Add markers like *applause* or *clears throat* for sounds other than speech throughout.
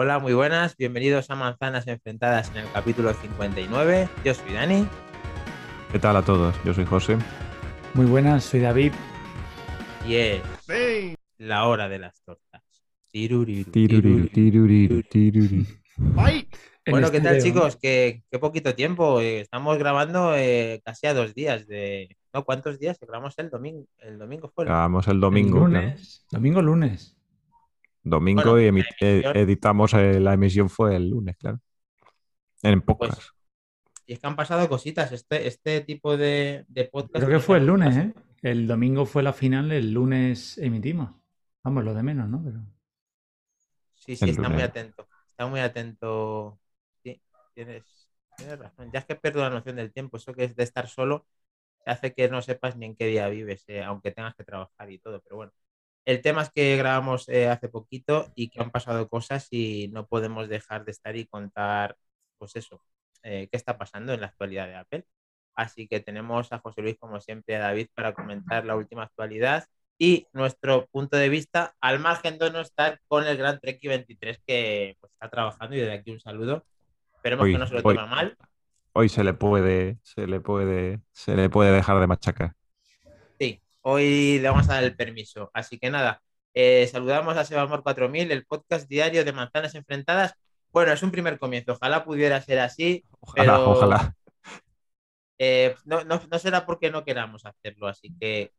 Hola, muy buenas, bienvenidos a Manzanas Enfrentadas en el capítulo 59. Yo soy Dani. ¿Qué tal a todos? Yo soy José. Muy buenas, soy David. Y es la hora de las tortas. Tiruriru, Tiruriru, tiruriru, tiruriru. Bueno, ¿qué tal chicos? Qué, qué poquito tiempo. eh, Estamos grabando eh, casi a dos días de... ¿No? ¿Cuántos días? Grabamos el domingo. El domingo fue el... Grabamos el domingo. El claro. lunes. Domingo, lunes. Domingo Bueno, y eh, emisión- editamos eh, la emisión fue el lunes, claro. En pocas. Pues, Y es que han pasado cositas. Este, este tipo de, de podcast... Creo que fue el lunes, ¿eh? El domingo fue la final, el lunes emitimos. Vamos, lo de menos, ¿no? Pero... Sí, sí, El está muy atento. Está muy atento. Sí, tienes, tienes razón. Ya es que pierdo la noción del tiempo. Eso que es de estar solo te hace que no sepas ni en qué día vives, eh, aunque tengas que trabajar y todo. Pero bueno, el tema es que grabamos eh, hace poquito y que han pasado cosas y no podemos dejar de estar y contar, pues eso, eh, qué está pasando en la actualidad de Apple. Así que tenemos a José Luis, como siempre, a David para comentar la última actualidad y nuestro punto de vista, al margen de no estar con el Gran Trek 23 que pues, está trabajando y desde aquí un saludo. Esperemos Hoy- que no se lo hoy- tome mal. Hoy se le puede, se le puede, se le puede dejar de machacar. Hoy le vamos a dar el permiso. Así que nada, eh, saludamos a Sebamor 4000, el podcast diario de Manzanas Enfrentadas. Bueno, es un primer comienzo, ojalá pudiera ser así. Ojalá, Pero- ojalá. Eh, no, no- no será porque no queramos hacerlo, así que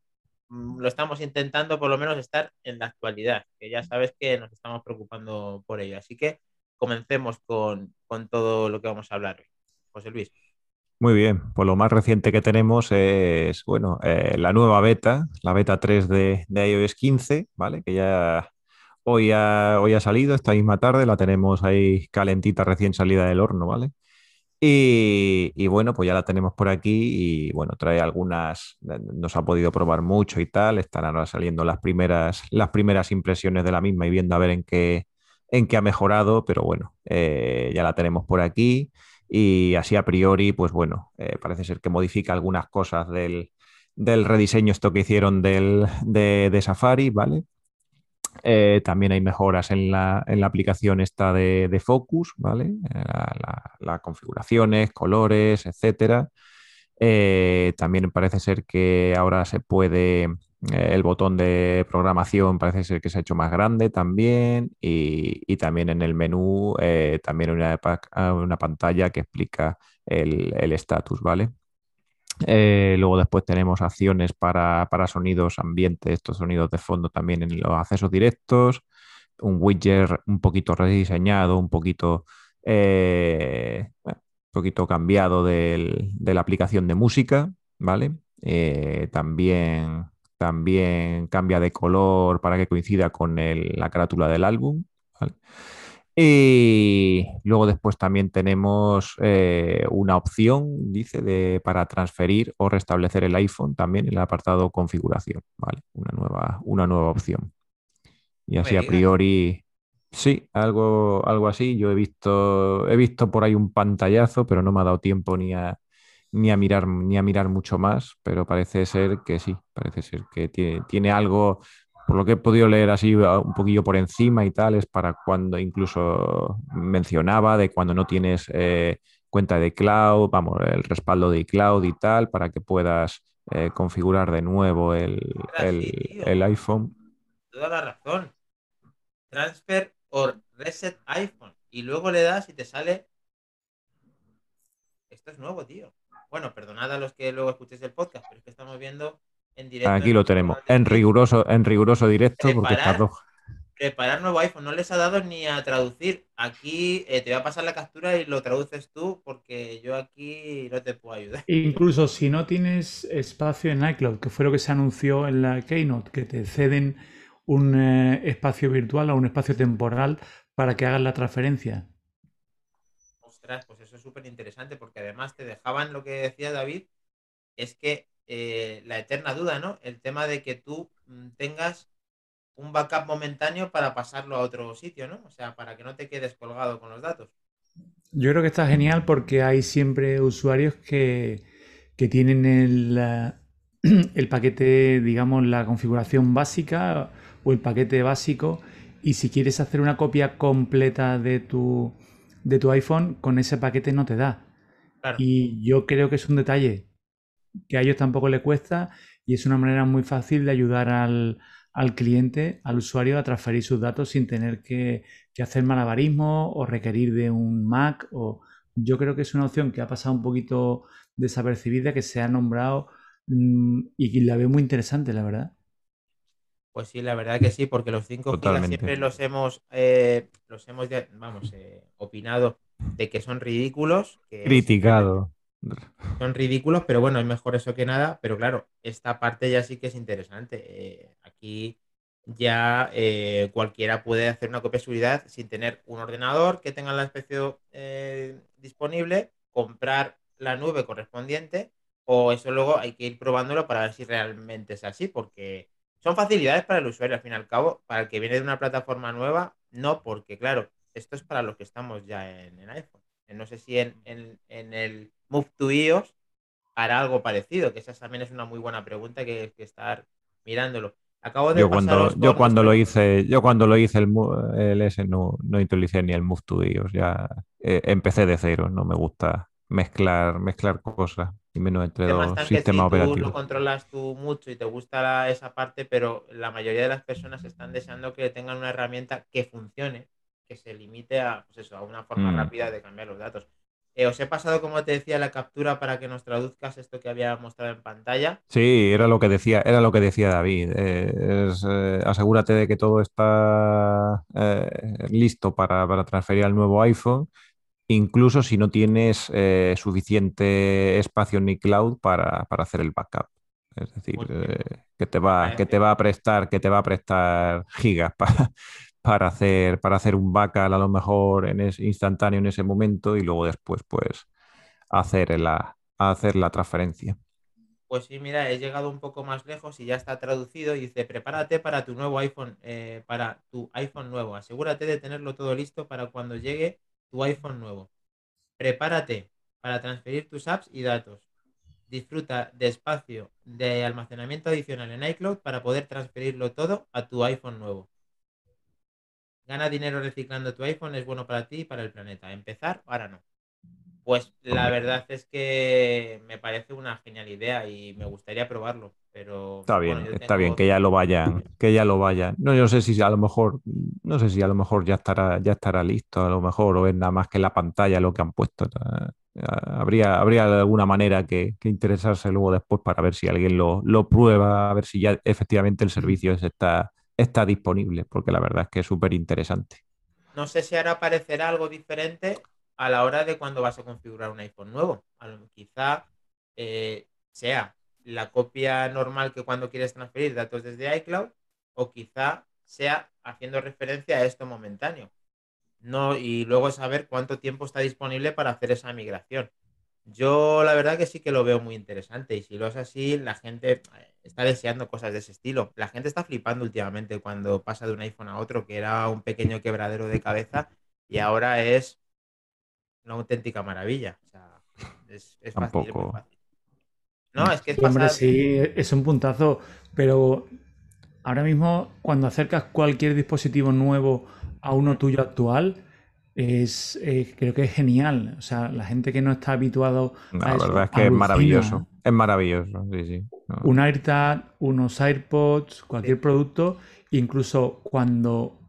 mm, lo estamos intentando por lo menos estar en la actualidad, que ya sabes que nos estamos preocupando por ello. Así que comencemos con, con todo lo que vamos a hablar hoy. José Luis. Muy bien, pues lo más reciente que tenemos es, bueno, eh, la nueva beta, la beta 3 de, iOS 15, ¿vale? Que ya hoy ha, hoy ha salido, esta misma tarde, la tenemos ahí calentita, recién salida del horno, ¿vale? Y, y bueno, pues ya la tenemos por aquí y bueno, trae algunas, nos ha podido probar mucho y tal, están ahora saliendo las primeras, las primeras impresiones de la misma y viendo a ver en qué, en qué ha mejorado, pero bueno, eh, ya la tenemos por aquí. Y así a priori, pues bueno, eh, parece ser que modifica algunas cosas del, del rediseño esto que hicieron del, de, Safari, ¿vale? Eh, también hay mejoras en la, en la aplicación esta de, de Focus, ¿vale? Eh, La, la- las configuraciones, colores, etcétera. También parece ser que ahora se puede, el botón de programación parece ser que se ha hecho más grande también y, y también en el menú eh, también una, pa- una pantalla que explica el el estatus, ¿vale? Eh, luego después tenemos acciones para, para sonidos ambientes, estos sonidos de fondo también en los accesos directos, un widget un poquito rediseñado, un poquito, eh, un poquito cambiado del- de la aplicación de música, ¿vale? Eh, también, también cambia de color para que coincida con el- la carátula del álbum, ¿vale? Y luego después también tenemos eh, una opción, dice, de, para transferir o restablecer el iPhone también en el apartado configuración, ¿vale? Una nueva, una nueva opción. Y así a priori, sí, algo, algo así. Yo he visto, he visto por ahí un pantallazo, pero no me ha dado tiempo ni a, ni a mirar, ni a mirar mucho más, pero parece ser que sí, parece ser que tiene, tiene algo, por lo que he podido leer así uh, un poquillo por encima y tal, es para cuando incluso mencionaba de cuando no tienes eh, cuenta de cloud, vamos, el respaldo de iCloud y tal, para que puedas eh, configurar de nuevo el, el- el iPhone. Toda la razón. Transfer o reset iPhone. Y luego le das y te sale. Esto es nuevo, tío. Bueno, perdonad a los que luego escuchéis el podcast, pero es que estamos viendo en directo. Aquí en lo tenemos, de en riguroso, en riguroso directo, porque Preparar. tardó. Preparar nuevo iPhone. No les ha dado ni a traducir. Aquí eh, te voy a pasar la captura y lo traduces tú, porque yo aquí no te puedo ayudar. *laughs* Incluso si no tienes espacio en iCloud, que fue lo que se anunció en la Keynote, que te ceden un eh, espacio virtual o un espacio temporal para que hagas la transferencia. Ostras, pues eso súper interesante, porque además te dejaban lo que decía David, es que eh, la eterna duda, ¿no? El tema de que tú mm, tengas un backup momentáneo para pasarlo a otro sitio, ¿no? O sea, para que no te quedes colgado con los datos. Yo creo que está genial porque hay siempre usuarios que, que tienen el, *clears throat* el paquete, digamos, la configuración básica o el paquete básico y si quieres hacer una copia completa de tu, de tu iPhone, con ese paquete no te da. Y yo creo que es un detalle que a ellos tampoco le cuesta y es una manera muy fácil de ayudar al, cliente, al usuario, a transferir sus datos sin tener que, que, hacer malabarismo o requerir de un Mac. O... Yo creo que es una opción que ha pasado un poquito desapercibida, que se ha nombrado mm, y la veo muy interesante, la verdad. Pues sí, la verdad que sí, porque los 5 gigas siempre los hemos, eh, los hemos, vamos, eh, opinado de que son ridículos. Criticado. Son ridículos, pero bueno, es mejor eso que nada. Pero claro, esta parte ya sí que es interesante. Eh, aquí ya cualquiera puede hacer una copia de seguridad sin tener un ordenador que tenga la especie disponible, comprar la nube correspondiente, o eso luego hay que ir probándolo para ver si realmente es así, porque son facilidades para el usuario, al fin y al cabo, para el que viene de una plataforma nueva, no, porque claro, esto es para los que estamos ya en, iPhone. No sé si en, el Move to iOS hará algo parecido, que esa también es una muy buena pregunta que hay que estar mirándolo. Acabo de yo cuando, yo cuando lo hice, yo cuando lo hice el, el S no, no utilicé ni el Move to iOS, ya eh, empecé de cero, no me gusta mezclar, mezclar cosas y menos entre dos sistemas operativos. Tú lo controlas tú mucho y te gusta esa parte, pero la mayoría de las personas están deseando que tengan una herramienta que funcione, que se limite a, pues eso, a una forma mm. rápida de cambiar los datos. Eh, os he pasado, como te decía, la captura para que nos traduzcas esto que había mostrado en pantalla. Sí, era lo que decía, era lo que decía David. Eh, eh, asegúrate de que todo está listo para, para transferir al nuevo iPhone incluso si no tienes eh, suficiente espacio en iCloud para, para hacer el backup. Es decir, eh, que, te va, que te va a prestar, que te va a prestar gigas para, *laughs* para, hacer, para hacer un backup a lo mejor en ese, instantáneo en ese momento y luego después pues hacer la, hacer la transferencia. Pues sí, mira, he llegado un poco más lejos y ya está traducido y dice, prepárate para tu nuevo iPhone, eh, para tu iPhone nuevo. Asegúrate de tenerlo todo listo para cuando llegue tu iPhone nuevo. Prepárate para transferir tus apps y datos. Disfruta de espacio de almacenamiento adicional en iCloud para poder transferirlo todo a tu iPhone nuevo. Gana dinero reciclando tu iPhone, es bueno para ti y para el planeta. Empezar, ahora no. Pues la verdad es que me parece una genial idea y me gustaría probarlo, pero está bien, está bien que ya lo vayan, que ya lo vayan. No, yo sé si a lo mejor, no sé si a lo mejor ya estará, ya estará listo, a lo mejor o es nada más que la pantalla lo que han puesto. Habría, habría alguna manera que, interesarse luego después para ver si alguien lo, lo, prueba, a ver si ya efectivamente el servicio está, está disponible, porque la verdad es que es súper interesante. No sé si ahora aparecerá algo diferente a la hora de cuando vas a configurar un iPhone nuevo. Quizá eh, sea la copia normal que cuando quieres transferir datos desde iCloud o quizá sea haciendo referencia a esto momentáneo. No, y luego saber cuánto tiempo está disponible para hacer esa migración. Yo la verdad que sí que lo veo muy interesante y si lo es así, la gente eh, está deseando cosas de ese estilo. La gente está flipando últimamente cuando pasa de un iPhone a otro, que era un pequeño quebradero de cabeza y ahora es una auténtica maravilla. O sea, es, fácil, No, es que es Hombre, sí, es un puntazo, pero ahora mismo cuando acercas cualquier dispositivo nuevo a uno tuyo actual, es eh, creo que es genial. O sea, la gente que no está habituado La verdad es que es maravilloso. Es maravilloso, sí, sí. Un AirTag, unos AirPods, cualquier producto, incluso cuando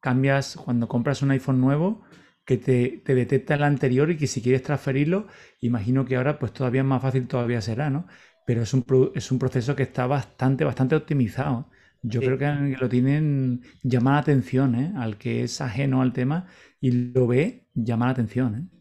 cambias, cuando compras un iPhone nuevo, que te, detecta el anterior y que si quieres transferirlo, imagino que ahora pues todavía más fácil todavía será, ¿no? Pero es un, es un proceso que está bastante, bastante optimizado. Yo creo que lo tienen, llama la atención, ¿eh? Al que es ajeno al tema y lo ve, llama la atención, ¿eh?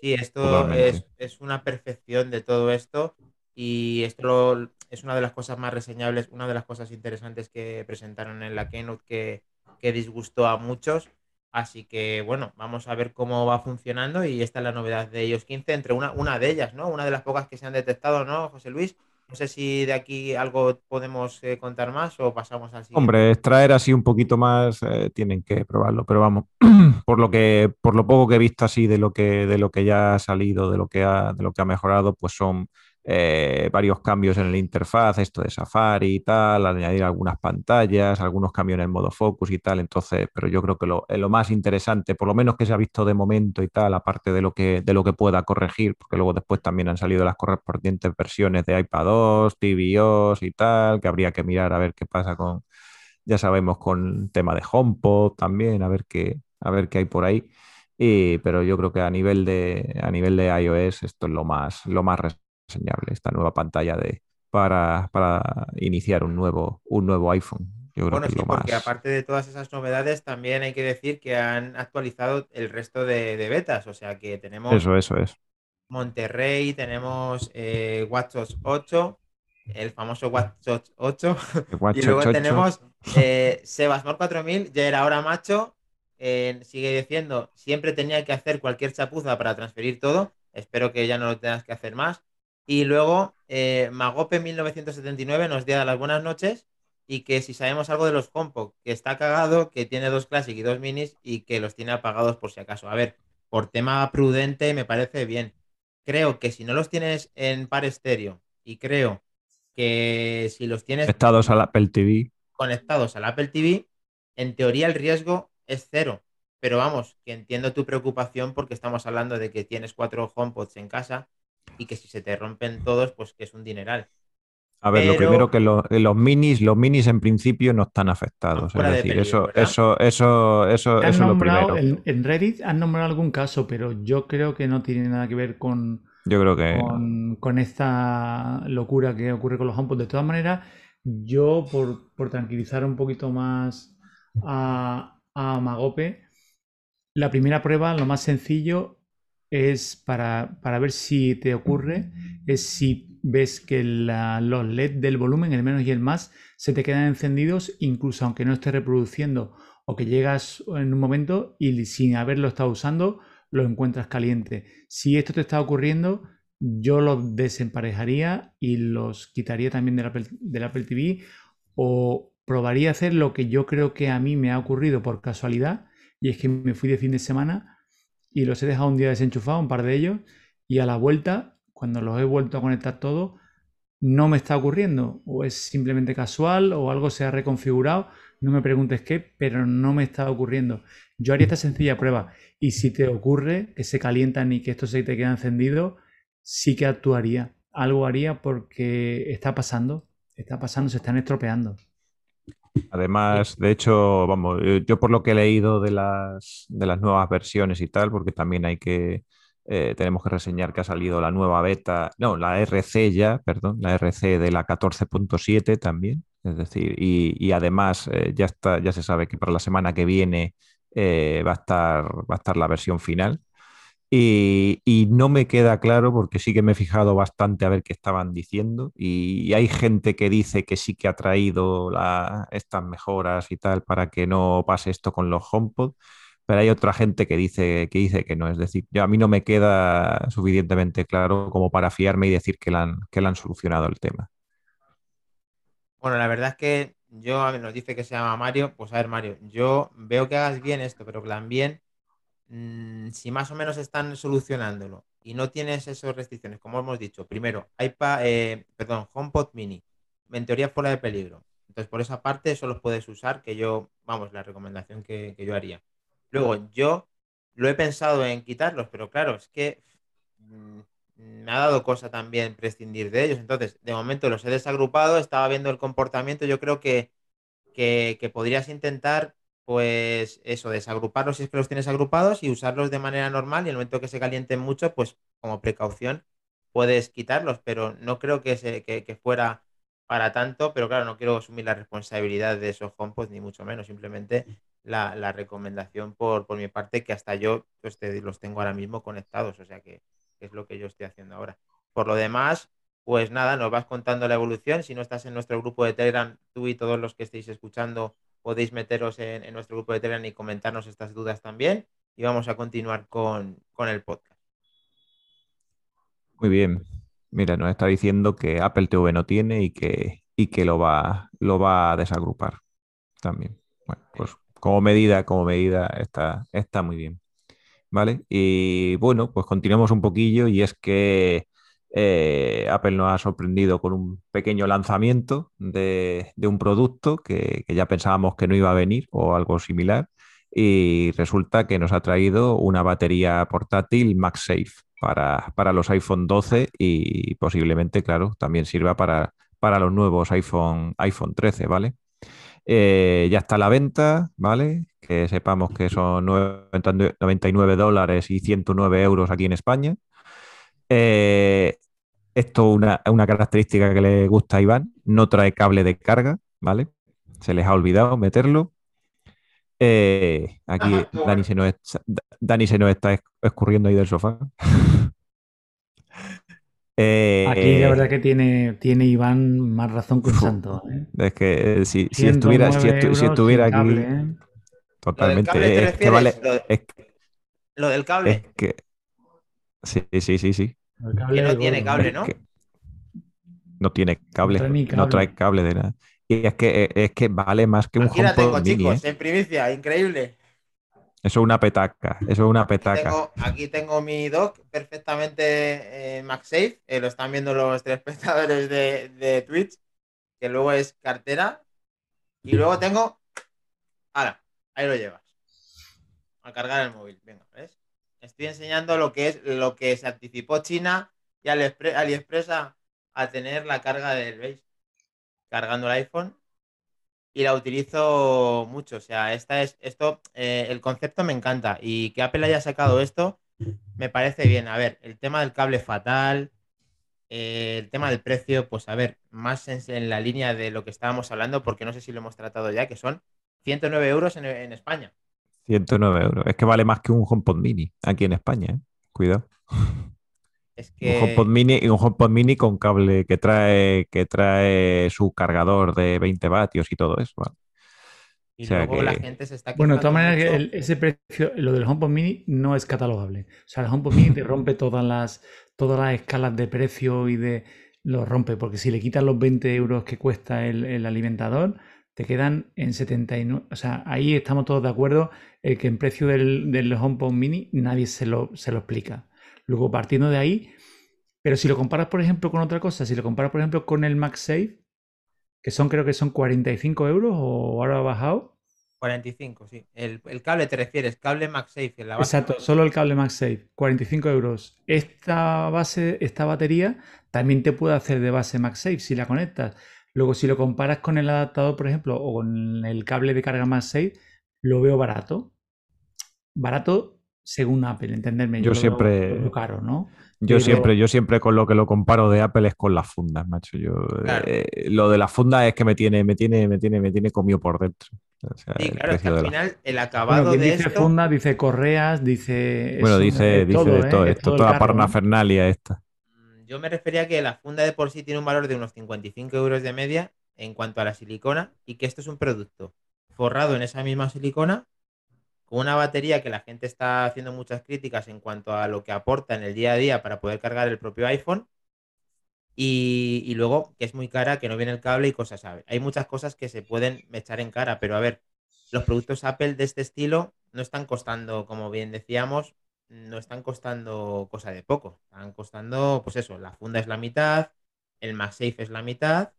Sí, esto es, es, una perfección de todo esto y esto es una de las cosas más reseñables, una de las cosas interesantes que presentaron en la Keynote que, que disgustó a muchos Así que bueno, vamos a ver cómo va funcionando y esta es la novedad de iOS 15, entre una, una de ellas, ¿no? Una de las pocas que se han detectado, ¿no, José Luis? No sé si de aquí algo podemos eh, contar más o pasamos al siguiente. Hombre, extraer así un poquito más, eh, tienen que probarlo, pero vamos, *clears throat* por lo que, por lo poco que he visto así de lo que, de lo que ya ha salido, de lo que ha, de lo que ha mejorado, pues son eh, varios cambios en el interfaz, esto de Safari y tal, añadir algunas pantallas, algunos cambios en el modo focus y tal. Entonces, pero yo creo que lo, lo, más interesante, por lo menos que se ha visto de momento y tal, aparte de lo que, de lo que pueda corregir, porque luego después también han salido las correspondientes versiones de iPadOS, tvOS y tal, que habría que mirar a ver qué pasa con, ya sabemos, con tema de HomePod también, a ver qué, a ver qué hay por ahí. Pero yo creo que a nivel de, a nivel de iOS esto es lo más, lo más esta nueva pantalla de, para, para iniciar un nuevo, un nuevo iPhone. Yo creo bueno, sí, porque aparte de todas esas novedades, también hay que decir que han actualizado el resto de, betas. O sea que tenemos. Eso, eso es. Monterrey, tenemos eh, WatchOS 8, el famoso WatchOS 8. *laughs* y luego tenemos *laughs* eh, Sebasmor 4000, ya era hora macho. sigue diciendo, siempre tenía que hacer cualquier chapuza para transferir todo. Espero que ya no lo tengas que hacer más. Y luego, eh, Magope 1979 nos da las buenas noches y que si sabemos algo de los HomePod, que está cagado, que tiene dos Classic y dos Minis y que los tiene apagados por si acaso. A ver, por tema prudente me parece bien. Creo que si no los tienes en par estéreo y creo que si los tienes conectados al Apple TV, conectados al Apple TV, en teoría el riesgo es cero. Pero vamos, que entiendo tu preocupación porque estamos hablando de que tienes cuatro HomePods en casa y que si se te rompen todos, pues que es un dineral. A ver, lo primero que los minis, los minis en principio no están afectados. es decir, eso, eso, eso, eso, es lo primero. En, Reddit han nombrado algún caso, pero yo creo que no tiene nada que ver con, yo creo que... con, esta locura que ocurre con los HomePod. De todas maneras, yo por, por tranquilizar un poquito más a, a Magope, la primera prueba, lo más sencillo, es para, ver si te ocurre, es si ves que los LED del volumen, el menos y el más, se te quedan encendidos incluso aunque no estés reproduciendo o que llegas en un momento y sin haberlo estado usando lo encuentras caliente. Si esto te está ocurriendo, yo los desemparejaría y los quitaría también del Apple, del Apple TV o probaría hacer lo que yo creo que a mí me ha ocurrido por casualidad y es que me fui de fin de semana y los he dejado un día desenchufados, un par de ellos, y a la vuelta, cuando los he vuelto a conectar todos, no me está ocurriendo, o es simplemente casual, o algo se ha reconfigurado, no me preguntes qué, pero no me está ocurriendo. Yo haría esta sencilla prueba, y si te ocurre que se calientan y que esto se te queda encendido, sí que actuaría. Algo haría porque está pasando, está pasando, se están estropeando. Además, de hecho, vamos, yo por lo que he leído de las, de las nuevas versiones y tal, porque también hay que, eh, tenemos que reseñar que ha salido la nueva beta, no, la RC ya, perdón, la RC de la 14.7 también, es decir, y, además eh, ya está, ya se sabe que para la semana que viene eh, va a estar, va a estar la versión final. Y, no me queda claro porque sí que me he fijado bastante a ver qué estaban diciendo y, hay gente que dice que sí que ha traído estas mejoras y tal para que no pase esto con los HomePod, pero hay otra gente que dice que, dice que no. Es decir, yo, a mí no me queda suficientemente claro como para fiarme y decir que la han, que han solucionado el tema. Bueno, la verdad es que yo, nos dice que se llama Mario, pues a ver Mario, yo veo que hagas bien esto, pero que bien Mm, si más o menos están solucionándolo y no tienes esas restricciones, como hemos dicho, primero, iPad, eh, perdón, HomePod Mini, en teoría fuera de peligro. Entonces, por esa parte, eso los puedes usar, que yo, vamos, la recomendación que, yo haría. Luego, yo lo he pensado en quitarlos, pero claro, es que mm, me ha dado cosa también prescindir de ellos. Entonces, de momento los he desagrupado, estaba viendo el comportamiento, yo creo que, que podrías intentar pues eso, desagruparlos si es que los tienes agrupados y usarlos de manera normal y en el momento que se calienten mucho, pues como precaución puedes quitarlos, pero no creo que, se, que, fuera para tanto, pero claro, no quiero asumir la responsabilidad de esos HomePods ni mucho menos, simplemente la, recomendación por, por, mi parte que hasta yo pues, los tengo ahora mismo conectados, o sea que es lo que yo estoy haciendo ahora. Por lo demás, pues nada, nos vas contando la evolución, si no estás en nuestro grupo de Telegram, tú y todos los que estéis escuchando podéis meteros en, nuestro grupo de Telegram y comentarnos estas dudas también. Y vamos a continuar con, el podcast. Muy bien. Mira, nos está diciendo que Apple TV no tiene y que, y que lo, va, lo va a desagrupar también. Bueno, pues como medida, como medida está, está muy bien. ¿Vale? Y bueno, pues continuamos un poquillo y es que eh, Apple nos ha sorprendido con un pequeño lanzamiento de, un producto que, ya pensábamos que no iba a venir o algo similar y resulta que nos ha traído una batería portátil MagSafe para, para los iPhone 12 y posiblemente, claro, también sirva para, para los nuevos iPhone, iPhone 13, ¿vale? Eh, ya está la venta, ¿vale? Que sepamos que son 99 dólares y 109 euros aquí en España. Eh, esto es una, una, característica que le gusta a Iván, no trae cable de carga, ¿vale? Se les ha olvidado meterlo. Eh, aquí Dani, se nos está, Dani se nos está escurriendo ahí del sofá. Eh, *laughs* Aquí la verdad que tiene, tiene Iván más razón que un santo. ¿eh? Es que si, si estuviera, si, estuviera aquí. Totalmente. Es que vale. Lo, del cable. Es que. Sí, sí, sí, sí. Que no tiene cable, ¿no? no tiene cable. No, trae cable de nada. Y es que, es que vale más que un Aquí la tengo, chicos, ¿eh? en primicia, increíble. Eso es una petaca, eso es una petaca. Aquí tengo, mi dock perfectamente eh, MagSafe, eh, lo están viendo los tres *laughs* espectadores de, Twitch, que luego es cartera. Y luego tengo. Ahora, ahí lo llevas. A cargar el móvil. Venga, ¿ves? Estoy enseñando lo que es lo que se anticipó China y AliExpress a, a tener la carga del ¿veis? Cargando el iPhone y la utilizo mucho. O sea, esta es, esto, eh, el concepto me encanta y que Apple haya sacado esto me parece bien. A ver, el tema del cable fatal, eh, el tema del precio, pues a ver, más en, la línea de lo que estábamos hablando, porque no sé si lo hemos tratado ya, que son 109 euros en, España. 109 euros. Es que vale más que un HomePod mini aquí en España, ¿eh? Cuidado. Un HomePod mini y un HomePod mini con cable que trae, que trae su cargador de 20 vatios y todo eso. Y luego la gente se está Bueno, de todas maneras, ese precio, lo del HomePod mini no es catalogable. O sea, el HomePod mini te rompe todas las, todas las escalas de precio y de. Lo rompe, porque si le quitas los 20 euros que cuesta el, alimentador, te quedan en 79. O sea, ahí estamos todos de acuerdo el que en precio del, del HomePod mini nadie se lo, se lo explica. Luego, partiendo de ahí, pero si lo comparas, por ejemplo, con otra cosa, si lo comparas, por ejemplo, con el MagSafe, que son, creo que son 45 euros o ahora ha bajado. 45, sí. El, cable te refieres, cable MagSafe. En la base Exacto, solo el cable MagSafe, 45 euros. Esta base, esta batería también te puede hacer de base MagSafe si la conectas. Luego, si lo comparas con el adaptador, por ejemplo, o con el cable de carga MagSafe, lo veo barato. Barato según Apple, entenderme. Yo, siempre. caro, ¿no? Yo siempre, yo siempre con lo que lo comparo de Apple es con las fundas, macho. Yo, eh, lo de las fundas es que me tiene, me tiene, me tiene, me tiene comido por dentro. sí, claro, es que al final el acabado de dice funda, dice correas, dice. Bueno, dice, dice todo, esto, ¿eh? esto toda parnafernalia esta. Yo me refería a que la funda de por sí tiene un valor de unos 55 euros de media en cuanto a la silicona y que esto es un producto forrado en esa misma silicona una batería que la gente está haciendo muchas críticas en cuanto a lo que aporta en el día a día para poder cargar el propio iPhone. Y, luego que es muy cara, que no viene el cable y cosas. Hay muchas cosas que se pueden echar en cara, pero a ver, los productos Apple de este estilo no están costando, como bien decíamos, no están costando cosa de poco. Están costando, pues eso, la funda es la mitad, el MagSafe es la mitad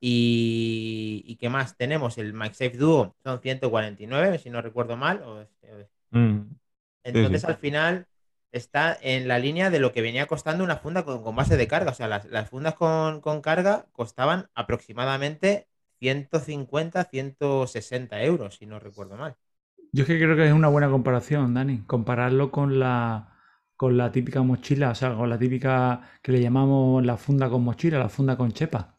y, qué más? Tenemos el MagSafe Duo, son 149, si no recuerdo mal. Mm, Entonces, al final, está en la línea de lo que venía costando una funda con, base de carga. O sea, las, fundas con, carga costaban aproximadamente 150, 160 euros, si no recuerdo mal. Yo es que creo que es una buena comparación, Dani. Compararlo con la, con la típica mochila, o sea, con la típica que le llamamos la funda con mochila, la funda con chepa.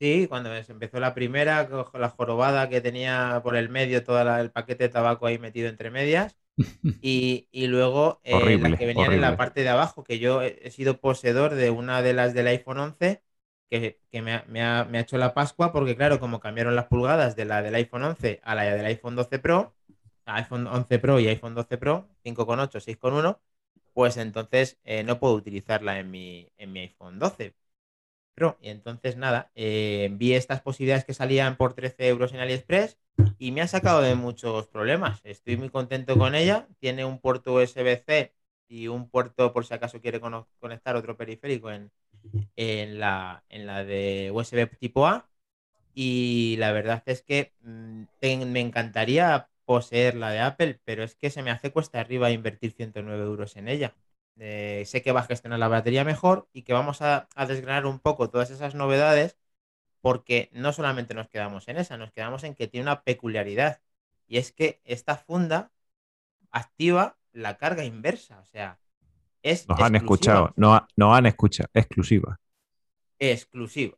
Sí, cuando se empezó la primera, con la jorobada que tenía por el medio todo el paquete de tabaco ahí metido entre medias. *laughs* Y, luego eh, las que venían en la parte de abajo, que yo he, sido poseedor de una de las del iPhone 11, que, me, ha, hecho la Pascua, porque claro, como cambiaron las pulgadas de la del iPhone 11 a la del iPhone 12 Pro, iPhone 11 Pro y iPhone 12 Pro, 5,8, 6,1, pues entonces eh, no puedo utilizarla en mi, en mi iPhone 12. Y entonces, nada, eh, vi estas posibilidades que salían por 13 euros en AliExpress y me ha sacado de muchos problemas. Estoy muy contento con ella. Tiene un puerto USB-C y un puerto por si acaso quiere conectar otro periférico en, la, en la de USB tipo A. Y la verdad es que mm, me encantaría poseer la de Apple, pero es que se me hace cuesta arriba invertir 109 euros en ella. Eh, sé que va a gestionar la batería mejor y que vamos a, a, desgranar un poco todas esas novedades porque no solamente nos quedamos en esa, nos quedamos en que tiene una peculiaridad y es que esta funda activa la carga inversa, o sea, es nos han escuchado, no, no han escuchado, exclusiva. Exclusiva.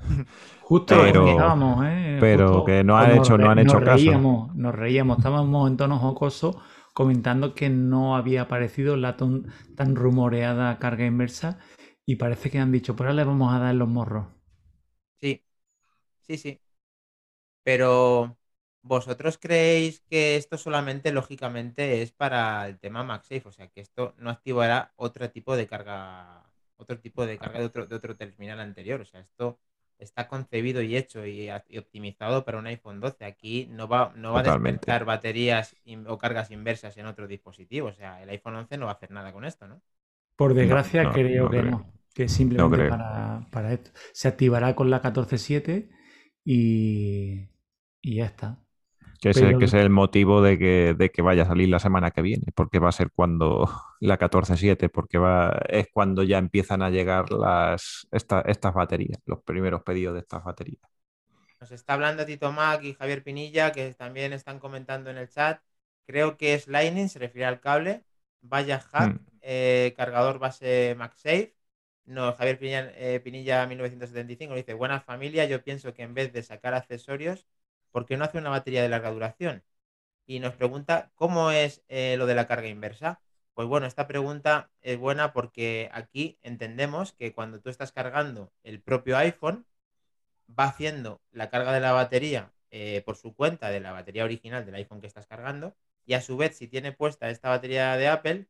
*laughs* Justo pero, estábamos, ¿eh? pero que no han hecho, no han hecho caso. Nos reíamos, estábamos en tono jocoso comentando que no había aparecido la tan rumoreada carga inversa y parece que han dicho, pues ahora le vamos a dar los morros. Sí, sí, sí. Pero ¿vosotros creéis que esto solamente, lógicamente, es para el tema MagSafe? O sea, que esto no activará otro tipo de carga, otro tipo de carga de otro, de otro terminal anterior. O sea, esto está concebido y hecho y, optimizado para un iPhone 12. Aquí no va, no va a despertar baterías o cargas inversas en otro dispositivo. O sea, el iPhone 11 no va a hacer nada con esto, ¿no? Por desgracia, creo que no. Que simplemente para, para, esto. Se activará con la 14.7 y, y ya está. Que ese, que es el motivo de que, de que vaya a salir la semana que viene, porque va a ser cuando *laughs* la 14.7, porque va, es cuando ya empiezan a llegar las, estas baterías, los primeros pedidos de estas baterías. Nos está hablando Tito Mac y Javier Pinilla, que también están comentando en el chat. Creo que es Lightning, se refiere al cable. Vaya hack, mm. eh, cargador base MagSafe. No, Javier Pinilla, eh, Pinilla 1975 dice, buena familia, yo pienso que en vez de sacar accesorios, ¿por qué no hace una batería de larga duración? Y nos pregunta, ¿cómo es eh, lo de la carga inversa? Pues bueno, esta pregunta es buena porque aquí entendemos que cuando tú estás cargando el propio iPhone, va haciendo la carga de la batería eh, por su cuenta de la batería original del iPhone que estás cargando y a su vez si tiene puesta esta batería de Apple,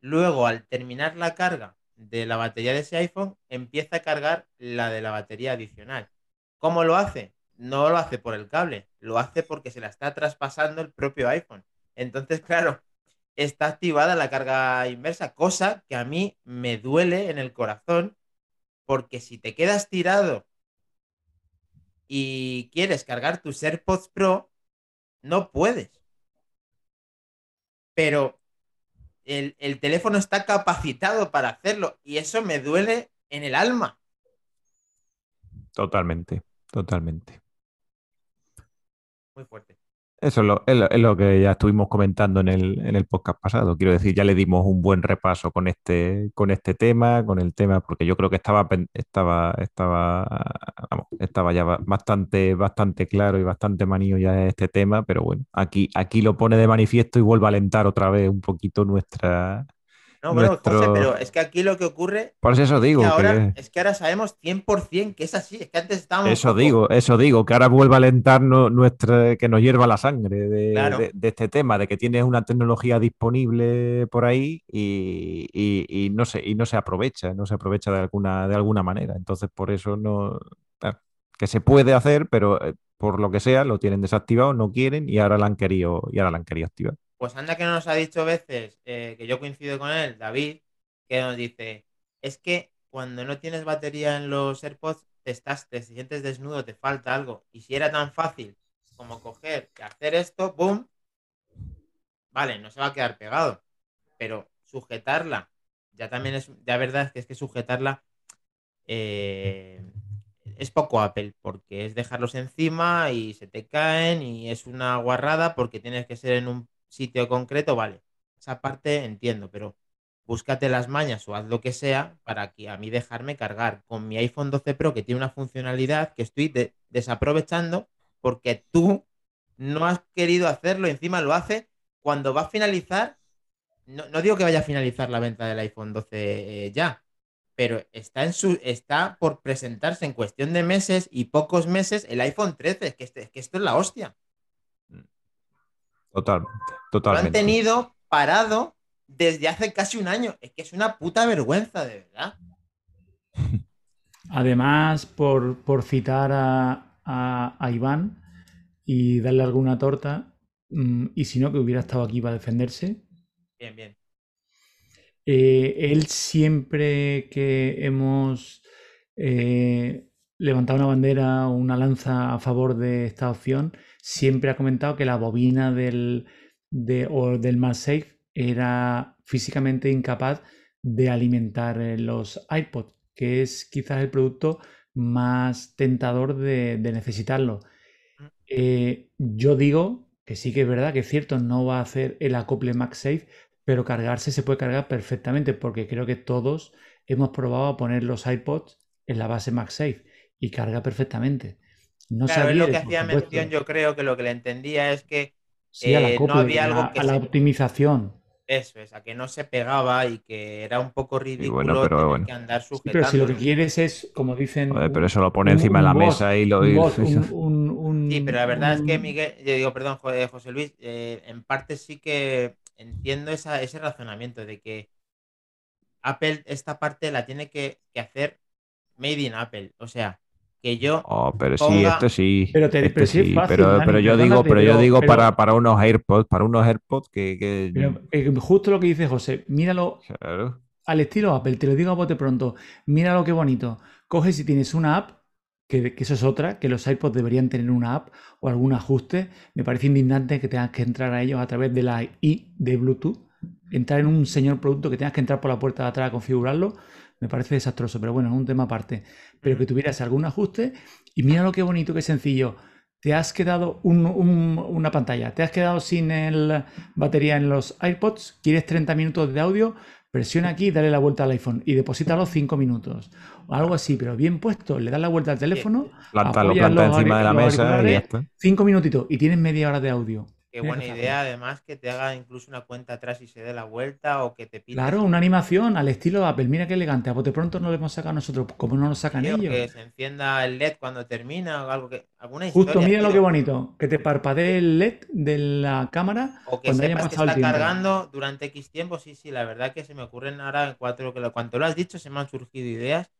luego al terminar la carga de la batería de ese iPhone empieza a cargar la de la batería adicional. ¿Cómo lo hace? No lo hace por el cable, lo hace porque se la está traspasando el propio iPhone. Entonces, claro, está activada la carga inversa, cosa que a mí me duele en el corazón, porque si te quedas tirado y quieres cargar tus AirPods Pro, no puedes. Pero el, el teléfono está capacitado para hacerlo y eso me duele en el alma. Totalmente, totalmente muy fuerte. Eso es lo, que ya estuvimos comentando en el, en el, podcast pasado. Quiero decir, ya le dimos un buen repaso con este, con este tema, con el tema, porque yo creo que estaba, estaba, estaba, estaba ya bastante, bastante claro y bastante manío ya este tema, pero bueno, aquí, aquí lo pone de manifiesto y vuelve a alentar otra vez un poquito nuestra, no, bueno, José, pero es que aquí lo que ocurre. Por eso digo. Es que, ahora, es que ahora sabemos 100% que es así. Es que antes estábamos. Eso digo, eso digo, que ahora vuelva a alentarnos nuestra. que nos hierva la sangre de, este tema, de que tienes una tecnología disponible por ahí y, no, se, y no se aprovecha, no se aprovecha de alguna, de alguna manera. Entonces, por eso no. que se puede hacer, pero eh, por lo que sea, lo tienen desactivado, no quieren y ahora la han querido, y ahora la han querido activar. Pues anda que nos ha dicho veces, eh, que yo coincido con él, David, que nos dice, es que cuando no tienes batería en los AirPods, te, sientes desnudo, te falta algo. Y si era tan fácil como coger y hacer esto, ¡boom! Vale, no se va a quedar pegado. Pero sujetarla, ya también es, ya verdad que es que sujetarla eh, es poco Apple, porque es dejarlos encima y se te caen y es una guarrada porque tienes que ser en un sitio concreto, vale. Esa parte entiendo, pero búscate las mañas o haz lo que sea para que a mí dejarme cargar con mi iPhone 12 Pro que tiene una funcionalidad que estoy desaprovechando porque tú no has querido hacerlo encima lo hace cuando va a finalizar. No, digo que vaya a finalizar la venta del iPhone 12 eh, ya, pero está, en su, está por presentarse en cuestión de meses y pocos meses el iPhone 13, que, este, que esto es la hostia. Totalmente, totalmente. Lo han tenido parado desde hace casi un año. Es que es una puta vergüenza, de verdad. *laughs* Además, por, citar a, Iván y darle alguna torta, mm, y si no, que hubiera estado aquí para defenderse. Bien, bien. Eh, él siempre que hemos eh, levantado una bandera o una lanza a favor de esta opción, siempre ha comentado que la bobina del, del MagSafe era físicamente incapaz de alimentar eh, los iPods, que es quizás el producto más tentador de, necesitarlo. Mm. yo digo que sí que es verdad que es cierto, no va a hacer el acople MagSafe, pero cargarse se puede cargar perfectamente porque creo que todos hemos probado a poner los iPods en la base MagSafe y carga perfectamente. No claro, es lo que hacía mención, yo creo que lo que le entendía es que eh, no había algo que a la optimización. Eso es, a que no se pegaba y que era un poco ridículo pero, que andar sujetando. pero si lo que quieres es, como dicen... pero eso lo pone encima de la mesa y lo... *laughs* sí, pero la verdad es que Miguel, yo digo, perdón, José Luis, eh, en parte sí que entiendo ese razonamiento de que Apple esta parte la tiene que, hacer made in Apple. O sea, que yo. Oh, pero sí, esto sí. Pero, te, este sí, pero, yo digo, pero yo digo para, para unos AirPods, para unos AirPods que. Eh, justo lo que dice José, míralo al estilo Apple, te lo digo a bote pronto. Míralo qué bonito. Coges si tienes una app que, eso es otra, que los iPods deberían tener una app o algún ajuste. Me parece indignante que tengas que entrar a ellos a través de la I de Bluetooth, entrar en un señor producto que tengas que entrar por la puerta de atrás a configurarlo. Me parece desastroso, pero bueno, es un tema aparte. Pero que tuvieras algún ajuste y mira lo que bonito, qué sencillo. Te has quedado una pantalla, te has quedado sin el batería en los iPods, quieres 30 minutos de audio, presiona aquí y dale la vuelta al iPhone y deposítalo 5 minutos. O algo así, pero bien puesto. Le das la vuelta al teléfono. Planta, lo planta encima de la mesa y ya está. 5 minutitos y tienes media hora de audio. Qué buena idea, además, que te haga incluso una cuenta atrás y se dé la vuelta o que te pida. Claro, una animación al estilo de Apple. Mira qué elegante. A bote pronto no lo hemos sacado nosotros. como no lo sacan ellos? Que se encienda el LED cuando termina o algo que. Alguna historia, Justo, mira lo que bonito. Que te parpadee el LED de la cámara. O que sepas que está cargando durante X tiempo. Sí, sí, la verdad que se me ocurren ahora cuatro. Que lo, cuando lo has dicho, se me han surgido ideas.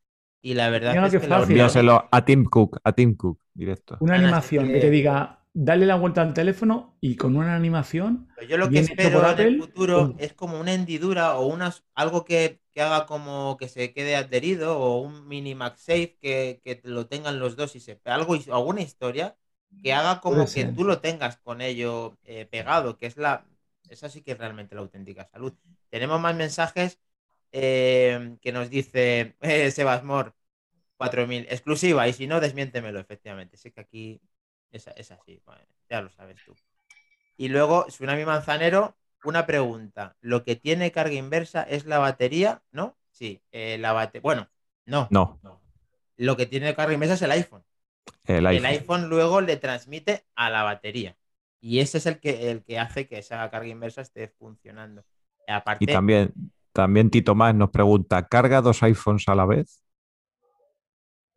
Y la verdad es que. Envíaselo a Tim Cook, a Tim Cook, directo. Una animación que te diga dale la vuelta al teléfono y con una animación. yo lo que espero en el futuro es como una hendidura o unas, algo que, haga como que se quede adherido o un mini MagSafe que, que lo tengan los dos y se algo alguna historia que haga como que tú lo tengas con ello eh, pegado, que es la esa sí que es realmente la auténtica salud. Tenemos más mensajes eh, que nos dice *laughs* eh, Sebasmor 4000 exclusiva y si no desmiéntemelo efectivamente. Sé que aquí es, así, ya lo sabes tú. Y luego, Tsunami Manzanero, una pregunta. ¿Lo que tiene carga inversa es la batería? ¿No? Sí, eh, la batería. Bueno, no, no. Lo que tiene carga inversa es el iPhone. El iPhone. el iPhone. luego le transmite a la batería. Y ese es el que, el que hace que esa carga inversa esté funcionando. Aparte, y también, también Tito Más nos pregunta, ¿carga dos iPhones a la vez?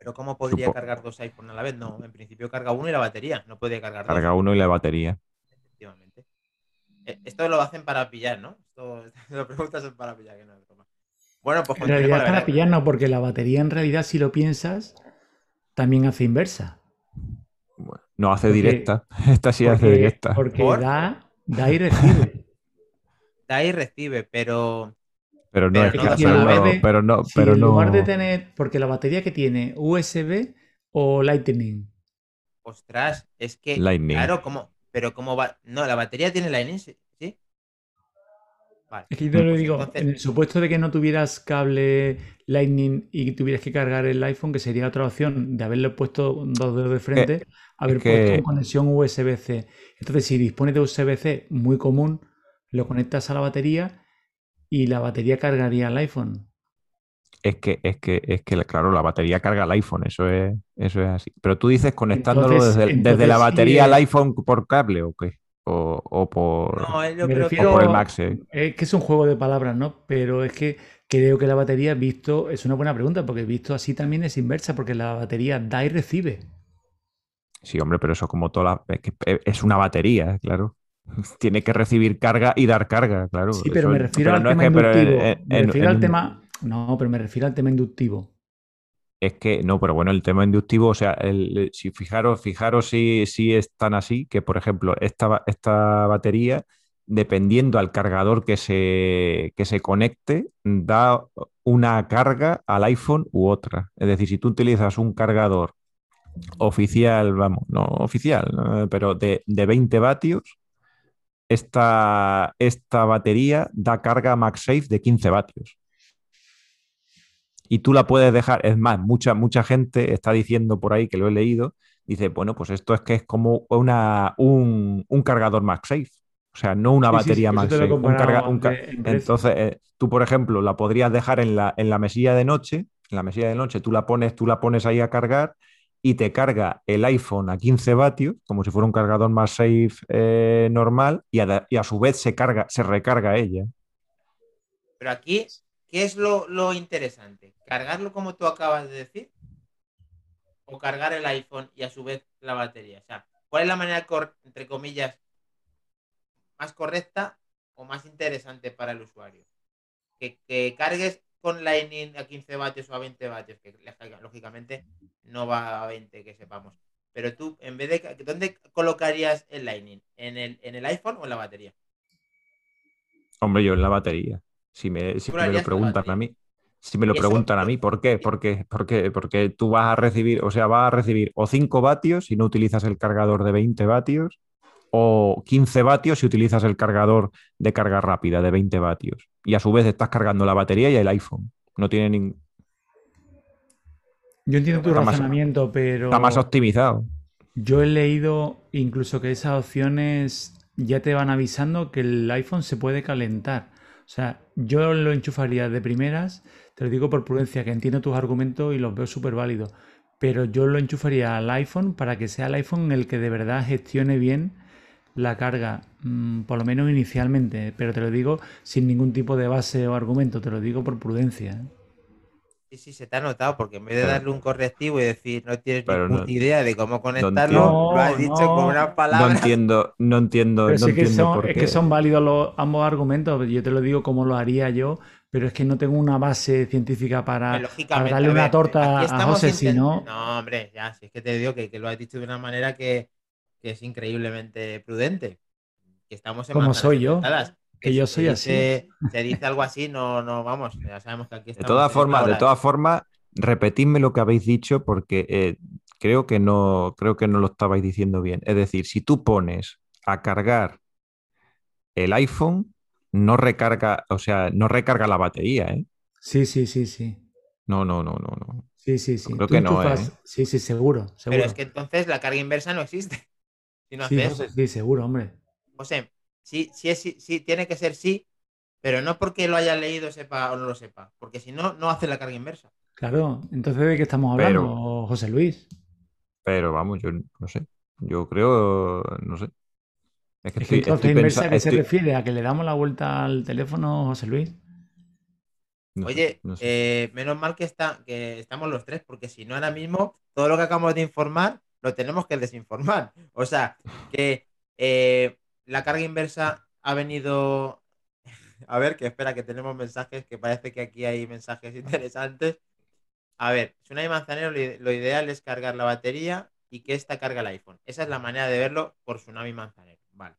Pero ¿cómo podría cargar dos iPhones a la vez? No, en principio carga uno y la batería, no puede cargar dos. Carga uno y la batería. Efectivamente. Eh, esto lo hacen para pillar, ¿no? Esto *laughs* lo preguntas para pillar, que no es broma. Bueno, pues en realidad para pillar no, porque la batería en realidad, si lo piensas, también hace inversa. no hace directa. *laughs* Esta sí hace directa. Porque da, da y recibe. *laughs* da y recibe, pero pero no es pero no, pero en no. lugar de tener, porque la batería que tiene USB o Lightning. Ostras, es que Lightning. claro, como, pero como va, no, la batería tiene Lightning, ¿sí? Vale. Es que yo te lo pues digo, en el supuesto de que no tuvieras cable Lightning y tuvieras que cargar el iPhone, que sería otra opción de haberle puesto dos dedos de frente, eh, haber puesto una conexión USB-C. Entonces, si dispones de USB-C muy común, lo conectas a la batería y la batería cargaría el iPhone. Es que, es que, es que, claro, la batería carga el iPhone, eso es, eso es así. Pero tú dices conectándolo desde, la batería al iPhone por cable o qué? O, por, no, yo creo que... por el Max. Es que es un juego de palabras, ¿no? Pero es que creo que la batería, visto, es una buena pregunta, porque visto así también es inversa, porque la batería da y recibe. Sí, hombre, pero eso como toda la... Es una batería, claro. Tiene que recibir carga y dar carga, claro. Sí, pero me refiero al tema inductivo. me refiero al tema. No, pero me refiero al tema inductivo. Es que, no, pero bueno, el tema inductivo, o sea, si fijaros, fijaros si, si es tan así, que por ejemplo, esta, esta batería dependiendo al cargador que se, que se conecte, da una carga al iPhone u otra. Es decir, si tú utilizas un cargador oficial, vamos, no oficial, pero de, de 20 vatios, esta, esta batería da carga MagSafe de 15 vatios. Y tú la puedes dejar, es más, mucha, mucha gente está diciendo por ahí, que lo he leído, dice, bueno, pues esto es que es como una, un, un cargador MagSafe. O sea, no una batería MagSafe. Entonces, eh, tú, por ejemplo, la podrías dejar en la, en la mesilla de noche, en la mesilla de noche, tú la pones, tú la pones ahí a cargar y te carga el iPhone a 15 vatios, como si fuera un cargador más safe eh, normal, y a, su vez se, carga, se recarga ella. Pero aquí, ¿qué es lo, interesante? ¿Cargarlo como tú acabas de decir? ¿O cargar el iPhone y a su vez la batería? O sea, ¿cuál es la manera, entre comillas, más correcta o más interesante para el usuario? Que, que cargues con Lightning a 15 vatios o a 20 vatios, que lógicamente no va a 20, que sepamos. Pero tú, en vez de. ¿Dónde colocarías el Lightning? ¿En el, en el iPhone o en la batería? Hombre, yo en la batería. Si me, lo preguntan a mí. Si me lo preguntan a mí, ¿por qué? Porque, porque, porque tú vas a recibir, o sea, vas a recibir o 5 vatios si no utilizas el cargador de 20 vatios, o 15 vatios si utilizas el cargador de carga rápida de 20 vatios. Y a su vez estás cargando la batería y el iPhone. No tiene ningún yo entiendo tu razonamiento, pero. Está más optimizado. Yo he leído incluso que esas opciones ya te van avisando que el iPhone se puede calentar. O sea, yo lo enchufaría de primeras, te lo digo por prudencia, que entiendo tus argumentos y los veo súper válidos. Pero yo lo enchufaría al iPhone para que sea el iPhone el que de verdad gestione bien la carga, mm, por lo menos inicialmente. Pero te lo digo sin ningún tipo de base o argumento, te lo digo por prudencia. ¿eh? Sí, sí, se te ha notado, porque en vez de darle un correctivo y decir no tienes ni idea de cómo conectarlo, lo has dicho con una palabra. No entiendo, no entiendo, que son, es que son válidos los, ambos argumentos. Yo te lo digo como lo haría yo, pero es que no tengo una base científica para, darle una torta a José, si no. No, hombre, ya, si es que te digo que, lo has dicho de una manera que, es increíblemente prudente. Que estamos en Como soy yo que yo soy así. Se dice algo así, no, no, vamos, ya sabemos que aquí De todas formas, de todas formas, repetidme lo que habéis dicho porque eh, creo que no, creo que no lo estabais diciendo bien. Es decir, si tú pones a cargar el iPhone, no recarga, o sea, no recarga la batería, ¿eh? Sí, sí, sí, sí. No, no, no, no, no. Sí, sí, sí. Creo que no, ¿eh? Sí, sí, seguro, seguro. Pero es que entonces la carga inversa no existe. Si no sí, sí, seguro, hombre. José, Sí, sí, sí, sí, tiene que ser sí, pero no porque lo haya leído sepa o no lo sepa, porque si no, no hace la carga inversa. Claro, entonces ¿de qué estamos hablando, José Luis? Pero vamos, yo no sé, yo creo, no sé. Es que, estoy, inversa, ¿a qué se refiere? ¿A que le damos la vuelta al teléfono, José Luis? Oye, eh, menos mal que, está, que estamos los tres, porque si no, ahora mismo todo lo que acabamos de informar lo tenemos que desinformar. O sea, que eh, la carga inversa ha venido. A ver, que espera, que tenemos mensajes, que parece que aquí hay mensajes *laughs* interesantes. A ver, Tsunami Manzanero, lo ideal es cargar la batería y que esta carga el iPhone. Esa es la manera de verlo por Tsunami Manzanero. Vale.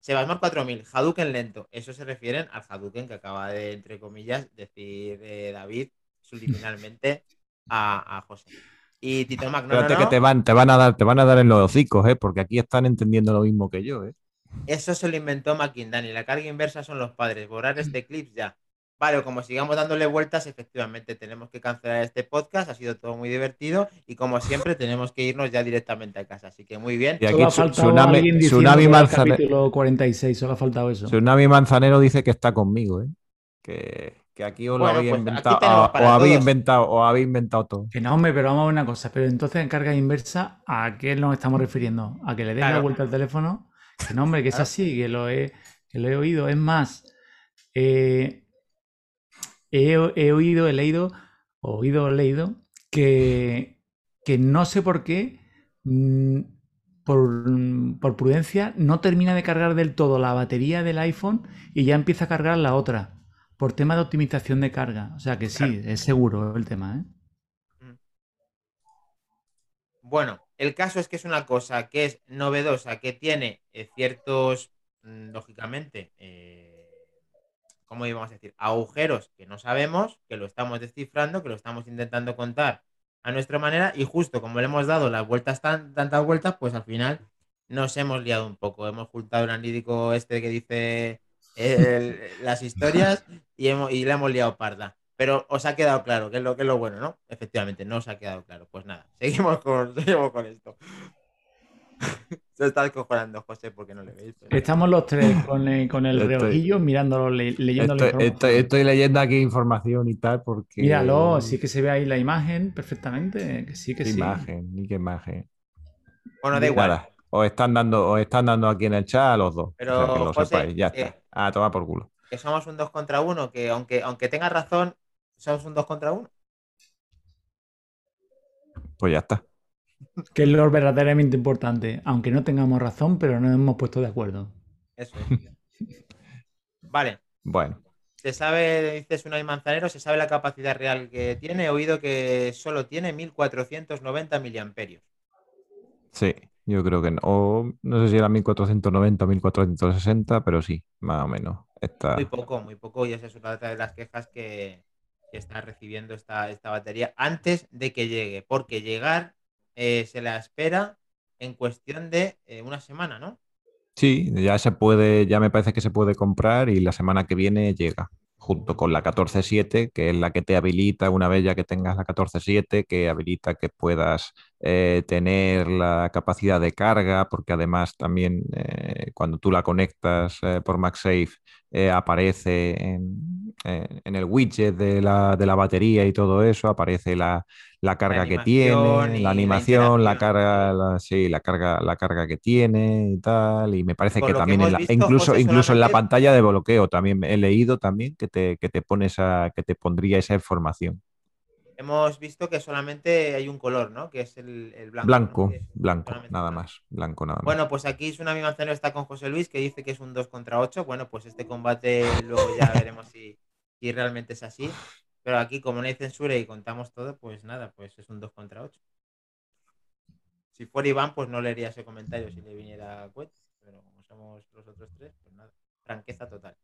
Sebasmar 4000, Hadouken lento. Eso se refieren al Hadouken que acaba de, entre comillas, decir eh, David subliminalmente a, José. Y Tito Mac, no, que te van, te van a dar, te van a dar en los hocicos, ¿eh? porque aquí están entendiendo lo mismo que yo, ¿eh? Eso se lo inventó McKindani. La carga inversa son los padres. Borrar este clip ya. Vale, como sigamos dándole vueltas, efectivamente tenemos que cancelar este podcast. Ha sido todo muy divertido y como siempre tenemos que irnos ya directamente a casa. Así que muy bien. Y aquí Tsunami, Tsunami Manzanero. 46, solo ha faltado eso. Tsunami Manzanero dice que está conmigo, ¿eh? Que, aquí os lo habéis pues inventado, o, habéis inventado, o habéis inventado todo. Que no, hombre, pero vamos a ver una cosa. Pero entonces en carga inversa, ¿a qué nos estamos refiriendo? ¿A que le den la vuelta al teléfono? Que no, hombre, que es así, que lo he, lo he oído. Es más, eh, he, oído, he leído, oído, leído, que, que no sé por qué, mm, por, prudencia, no termina de cargar del todo la batería del iPhone y ya empieza a cargar la otra, por tema de optimización de carga. O sea que sí, es seguro el tema. ¿eh? Mm. Bueno, el caso es que es una cosa que es novedosa, que tiene eh, ciertos mm, lógicamente, eh, ¿cómo íbamos a decir? Agujeros que no sabemos, que lo estamos descifrando, que lo estamos intentando contar a nuestra manera y justo como le hemos dado las vueltas tan, tantas vueltas, pues al final nos hemos liado un poco. Hemos ocultado el analítico este que dice las historias y, hemos, y le hemos liado parda. Pero os ha quedado claro, que es lo, que es lo bueno, ¿no? Efectivamente, no os ha quedado claro. Pues nada, *laughs* seguimos con, seguimos con esto. *laughs* Se está descojonando, José, porque no le veis. Estamos los tres con el, con el reojillo mirándolo, leyendo estoy, estoy, leyendo aquí información y tal, porque. Míralo, sí que se ve ahí la imagen perfectamente. Que sí, que sí. Imagen, ni qué imagen. Bueno, da igual. Os están dando, os están dando aquí en el chat a los dos. Pero que lo sepáis, ya está. Ah, toma por culo. Que somos un 2 contra 1, que aunque, aunque tengas razón, somos un 2 contra 1. Pues ya está. Que es lo verdaderamente importante. Aunque no tengamos razón, pero nos hemos puesto de acuerdo. Eso es. *laughs* vale. Bueno. Se sabe, dices una manzanero, se sabe la capacidad real que tiene. He oído que solo tiene 1490 miliamperios. Sí, yo creo que no. O no sé si era 1490 o 1460, pero sí, más o menos. Está... Muy poco, muy poco. Y esa es una de las quejas que, está recibiendo esta, esta batería antes de que llegue. Porque llegar eh, se la espera en cuestión de eh, una semana, ¿no? Sí, ya se puede, ya me parece que se puede comprar y la semana que viene llega, junto con la 14.7, que es la que te habilita, una vez ya que tengas la 14.7, que habilita que puedas eh, tener la capacidad de carga, porque además también cuando tú la conectas por MagSafe aparece en, en, el widget de la, de la batería y todo eso, aparece la, la carga que tiene, la animación, la, carga, la, sí, la carga, la carga que tiene y tal. Y me parece que también incluso, incluso en la pantalla de bloqueo también he leído también que te, que te pones a, que te pondría esa información. Hemos visto que solamente hay un color, ¿no? Que es el, blanco. Blanco, blanco, nada más. Blanco, nada más. Bueno, pues aquí es una misma está con José Luis que dice que es un 2 contra 8. Bueno, pues este combate luego ya *laughs* veremos si, si realmente es así. Pero aquí, como no hay censura y contamos todo, pues nada, pues es un 2 contra 8. Si fuera Iván, pues no leería ese comentario si le viniera a Pero como somos los otros tres, pues nada, franqueza total.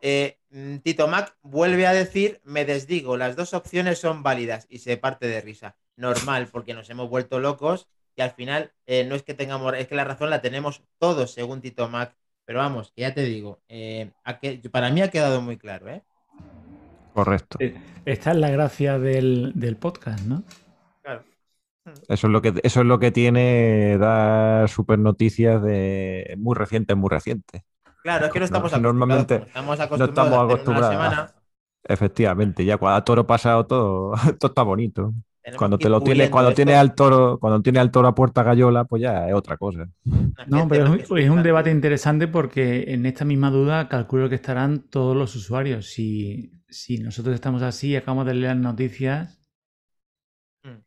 Eh, mm, Tito Mac vuelve a decir, me desdigo, las dos opciones son válidas y se parte de risa. Normal, porque nos hemos vuelto locos y al final eh, no es que tengamos, es que la razón la tenemos todos, según Tito Mac. Pero vamos, ya te digo, eh, para mí ha quedado muy claro, ¿eh? Correcto. Esta es la gracia del, podcast, ¿no? Claro. Eso es lo que, eso es lo que tiene dar super noticias de muy recientes, muy recientes. Claro, es que no estamos acostumbrados. Normalmente estamos acostumbrados, no estamos acostumbrados. Efectivamente, ya cuando a toro pasado todo, *laughs* todo está bonito. cuando te lo tienes, cuando tiene al toro, cuando tiene al toro a puerta gallola, pues ya es otra cosa. No, pero es un, es un, debate interesante porque en esta misma duda calculo que estarán todos los usuarios. Si si nosotros estamos así y acabamos de leer noticias. Mm.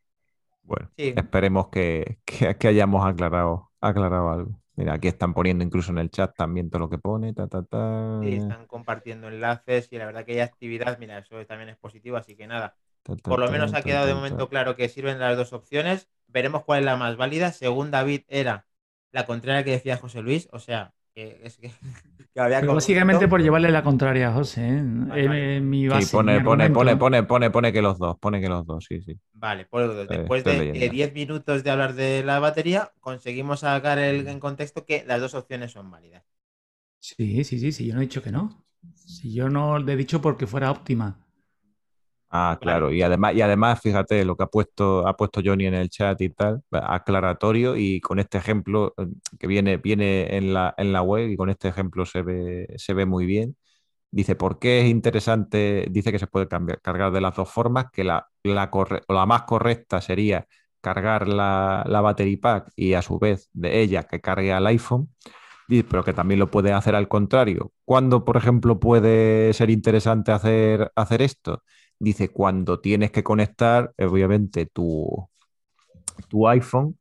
Bueno, esperemos que, hayamos aclarado, aclarado algo. Mira, aquí están poniendo incluso en el chat también todo lo que pone, ta, ta, ta. Sí, están compartiendo enlaces y la verdad que hay actividad, mira, eso también es positivo, así que nada. Por lo menos ha quedado de momento claro que sirven las dos opciones. Veremos cuál es la más válida. Según David, era la contraria que decía José Luis, o sea, que es que básicamente por llevarle la contraria a José. ¿eh? mi sí, pone, pone, pone, pone, pone, pone que los dos, pone que los dos, sí, sí. Vale, pues después de 10 minutos de hablar de la batería, conseguimos sacar el, en contexto que las dos opciones son válidas. Sí, sí, sí, sí, yo no he dicho que no. Si yo no le he dicho porque fuera óptima. Ah, claro, y además, y además, fíjate lo que ha puesto, ha puesto Johnny en el chat y tal, aclaratorio, y con este ejemplo eh, que viene, viene en la, en la web, y con este ejemplo se ve, se ve muy bien. Dice, ¿por qué es interesante? Dice que se puede cargar de las dos formas, que la, la, la más correcta sería cargar la, la battery pack y a su vez de ella que cargue al iPhone, pero que también lo puede hacer al contrario. ¿Cuándo, por ejemplo, puede ser interesante hacer, hacer esto? Dice cuando tienes que conectar, obviamente, tu, tu iPhone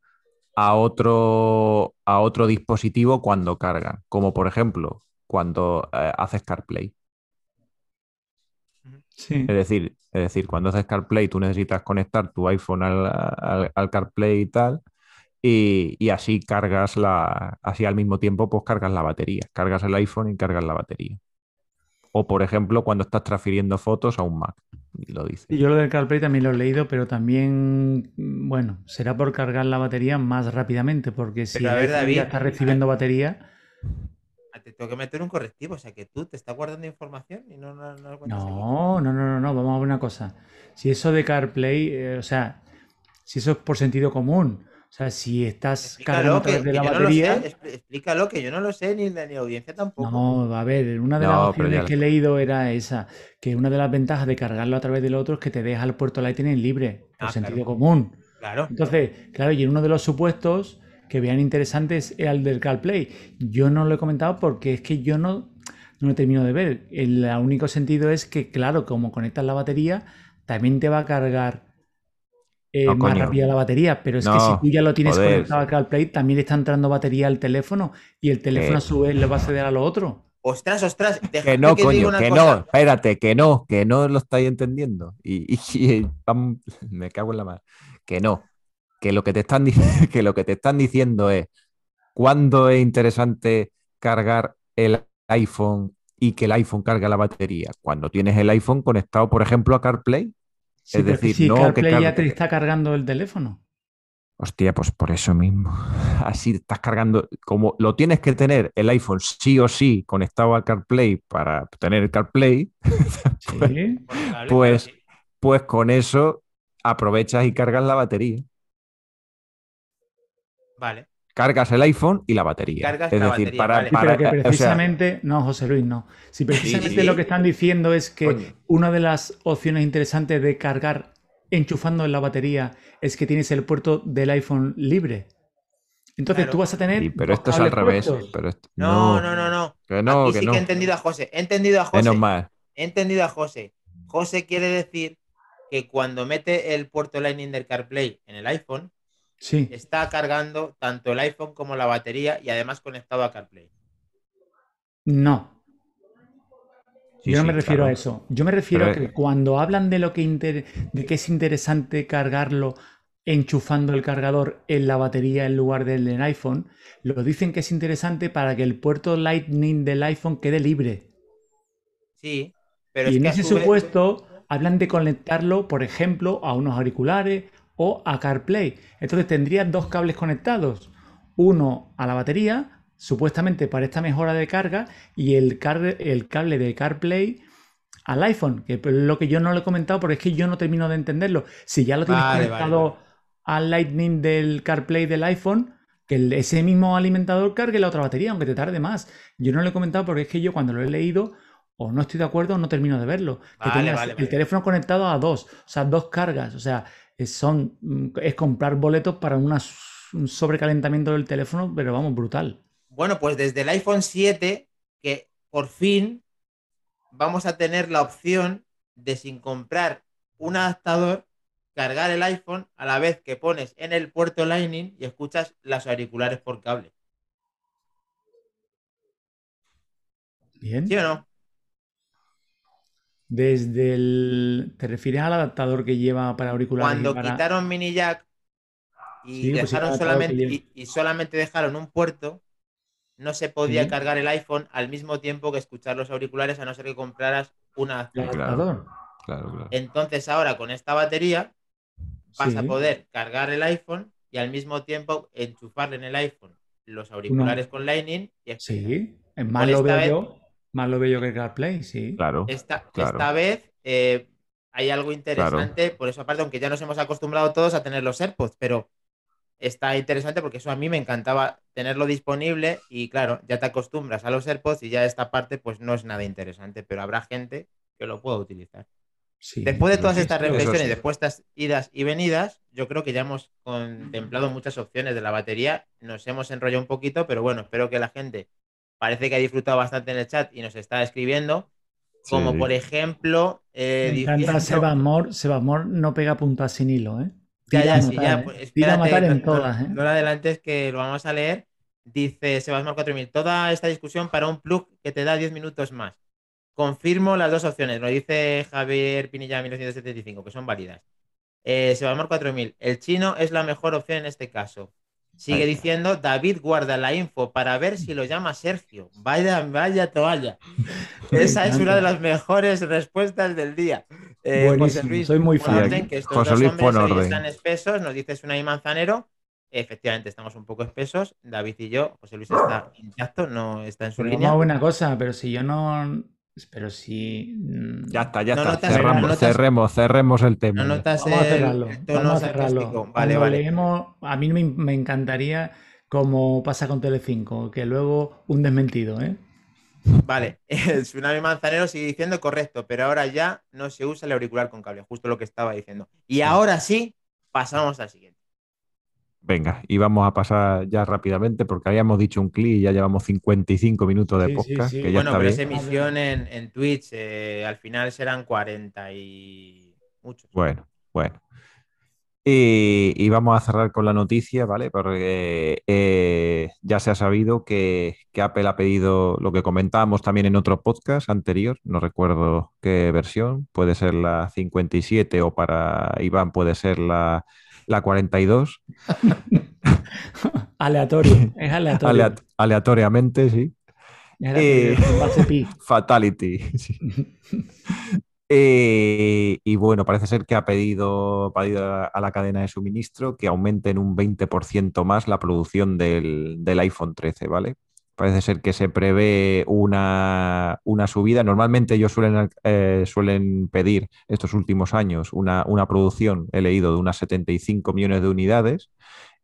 a otro, a otro dispositivo cuando cargan, como por ejemplo cuando eh, haces CarPlay. Es, decir, es decir, cuando haces CarPlay tú necesitas conectar tu iPhone al, al, CarPlay y tal, y, así cargas la, así al mismo tiempo pues cargas la batería, cargas el iPhone y cargas la batería. O por ejemplo cuando estás transfiriendo fotos a un Mac, lo dice. Yo lo del CarPlay también lo he leído, pero también, bueno, será por cargar la batería más rápidamente, porque si a está recibiendo batería... Te tengo que meter un correctivo, o sea que tú te estás guardando información y no... No, no, no, no, no, no, vamos a ver una cosa. Si eso de CarPlay, eh, o sea, si eso es por sentido común, o sea, si estás cargando de la batería. explícalo, que yo no lo sé, ni la ni audiencia tampoco. No, a ver, una de las opciones que he leído era esa: que una de las ventajas de cargarlo a través del otro es que te deja el puerto Lightning libre, por ah, sentido común. Claro. Entonces, claro, y en uno de los supuestos que vean interesantes es el del CarPlay. Yo no lo he comentado porque es que yo no, no lo termino de ver. El único sentido es que, claro, como conectas la batería, también te va a cargar eh, más rápida la batería, pero es que si tú ya lo tienes conectado al CarPlay, también le está entrando batería al teléfono y el teléfono a su vez le va a ceder a lo otro. Ostras, ostras, que no, coño, que no, espérate, que no, que no lo estáis entendiendo. Y, *laughs* me cago en la mano. Que no, que lo que te están *laughs* que lo que te están diciendo es cuándo es interesante cargar el iPhone y que el iPhone carga la batería. Cuando tienes el iPhone conectado, por ejemplo, a CarPlay es decir, si no CarPlay ya te está cargando el teléfono. Hostia, pues por eso mismo. *laughs* Así estás cargando, como lo tienes que tener el iPhone sí o sí conectado al CarPlay para tener el CarPlay, *laughs* pues, pues, pues con eso aprovechas y cargas la batería. Vale cargas el iPhone y la batería. es decir, para, precisamente, no, José Luis, no. Si precisamente lo que están diciendo es que una de las opciones interesantes de cargar enchufando en la batería es que tienes el puerto del iPhone libre. Entonces tú vas a tener. pero esto es al revés. no, no, no, no. Que no, Aquí sí que he entendido a José. He entendido a José. He entendido a José. José quiere decir que cuando mete el puerto Lightning del CarPlay en el iPhone, Está cargando tanto el iPhone como la batería y además conectado a CarPlay. No. Yo no me refiero a eso. Yo me refiero a que cuando hablan de lo que de que es interesante cargarlo enchufando el cargador en la batería en lugar del en iPhone, lo dicen que es interesante para que el puerto Lightning del iPhone quede libre. Sí, pero y en ese supuesto hablan de conectarlo, por ejemplo, a unos auriculares o a CarPlay. Entonces tendrías dos cables conectados, uno a la batería, supuestamente para esta mejora de carga, y el, el cable de CarPlay al iPhone, que es lo que yo no lo he comentado porque es que yo no termino de entenderlo. Si ya lo tienes conectado al Lightning del CarPlay del iPhone, que ese mismo alimentador cargue la otra batería, aunque te tarde más. Yo no lo he comentado porque es que yo cuando lo he leído o no estoy de acuerdo o no termino de verlo. Que tengas el teléfono conectado a dos, o sea, dos cargas. O sea, son, mm, es comprar boletos para un sobrecalentamiento del teléfono, pero vamos, brutal. Bueno, pues desde el iPhone 7, que por fin vamos a tener la opción de sin comprar un adaptador, cargar el iPhone a la vez que pones en el puerto Lightning y escuchas las auriculares por cable. Bien. ¿Sí o no? Desde el. ¿Te refieres al adaptador que lleva para auriculares? Cuando quitaron mini jack y pues dejaron solamente y, solamente dejaron un puerto, no se podía cargar el iPhone al mismo tiempo que escuchar los auriculares, a no ser que compraras un adaptador. Entonces, ahora con esta batería vas a poder cargar el iPhone y al mismo tiempo enchufarle en el iPhone los auriculares con Lightning. Y sí, en más lo veo más lo bello que CarPlay, sí. Claro. Esta, esta vez eh, hay algo interesante, por eso aparte, aunque ya nos hemos acostumbrado todos a tener los AirPods, pero está interesante porque eso a mí me encantaba tenerlo disponible y claro, ya te acostumbras a los AirPods y ya esta parte pues no es nada interesante, pero habrá gente que lo pueda utilizar. después de todas estas reflexiones, después de estas idas y venidas, yo creo que ya hemos contemplado muchas opciones de la batería, nos hemos enrollado un poquito, pero bueno, espero que la gente parece que ha disfrutado bastante en el chat y nos está escribiendo. Como por ejemplo. Eh, Me encanta Sebamor. no pega puntas sin hilo, ¿eh? ya, ya, sí, ya. Pues, matar en todas, ¿eh? No, adelante, es que lo vamos a leer. Dice Sebasmor 4000. Toda esta discusión para un plug que te da 10 minutos más. Confirmo las dos opciones. Lo dice Javier Pinilla 1975, que son válidas. Eh, Sebasmor 4000. El chino es la mejor opción en este caso. Sigue diciendo, David guarda la info para ver si lo llama Sergio. Vaya, vaya toalla. Esa es una de las mejores respuestas del día. Eh, José Luis, soy muy fan. que estos José Luis dos hombres están espesos, nos dices una y manzanero. Efectivamente, estamos un poco espesos. David y yo, José Luis está intacto, no está en su línea. Una buena cosa, pero si yo no, pero si. Mm, ya está, ya está. cerramos, cerremos, cerremos el tema. No notas Vamos a cerrarlo. Vamos a cerrarlo. Vale, vale. Leemos, a mí me, me, encantaría, como pasa con Telecinco, que luego un desmentido, ¿eh? Vale, *laughs* el tsunami manzanero sigue diciendo correcto, pero ahora ya no se usa el auricular con cable, justo lo que estaba diciendo. Y ahora sí, pasamos al siguiente. Venga, y vamos a pasar ya rápidamente porque habíamos dicho un clic y ya llevamos 55 minutos de podcast. bueno, pero esa emisión en, Twitch eh, al final serán 40 y muchos. Bueno, bueno. Y, vamos a cerrar con la noticia, ¿vale? Porque eh, ya se ha sabido que, que, Apple ha pedido lo que comentábamos también en otro podcast anterior, no recuerdo qué versión, puede ser la 57 o para Iván puede ser la la 42. *laughs* Aleatorio, es *laughs* aleatorio. aleatoriamente, sí. Eh, *laughs* fatality. Eh, y bueno, parece ser que ha pedido, a la cadena de suministro que aumenten un 20% más la producción del, del iPhone 13, ¿vale? Parece ser que se prevé una, subida. Normalmente ellos suelen, eh, suelen pedir estos últimos años una, producción, he leído, de unas 75 millones de unidades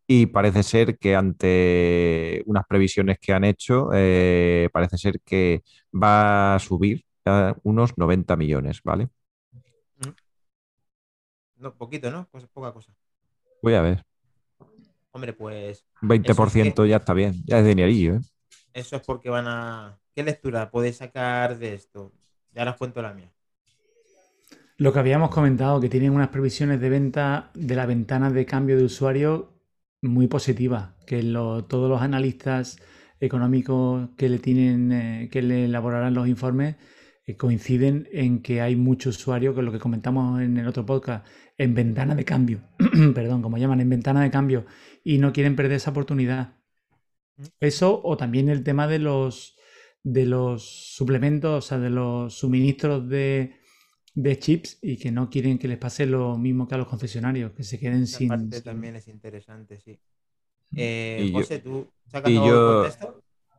y parece ser que ante unas previsiones que han hecho, eh, parece ser que va a subir a unos 90 millones, ¿vale? Mm. No, poquito, ¿no? Pues poca cosa. Voy a ver. Hombre, pues... 20% ya está bien, ya es dinerillo, ¿eh? Eso es porque van a. ¿Qué lectura podéis sacar de esto? Ya os cuento la mía. Lo que habíamos comentado, que tienen unas previsiones de venta de la ventana de cambio de usuario muy positivas, que todos los analistas económicos que le tienen, eh, que le elaborarán los informes, eh, coinciden en que hay muchos usuarios, que lo que comentamos en el otro podcast, en ventana de cambio, *clears throat* perdón, como llaman, en ventana de cambio, y no quieren perder esa oportunidad. Eso o también el tema de los, de los suplementos, o sea, de los suministros de, chips y que no quieren que les pase lo mismo que a los concesionarios, que se queden sin... parte también es interesante, sí. Eh, José, ¿tú sacas yo,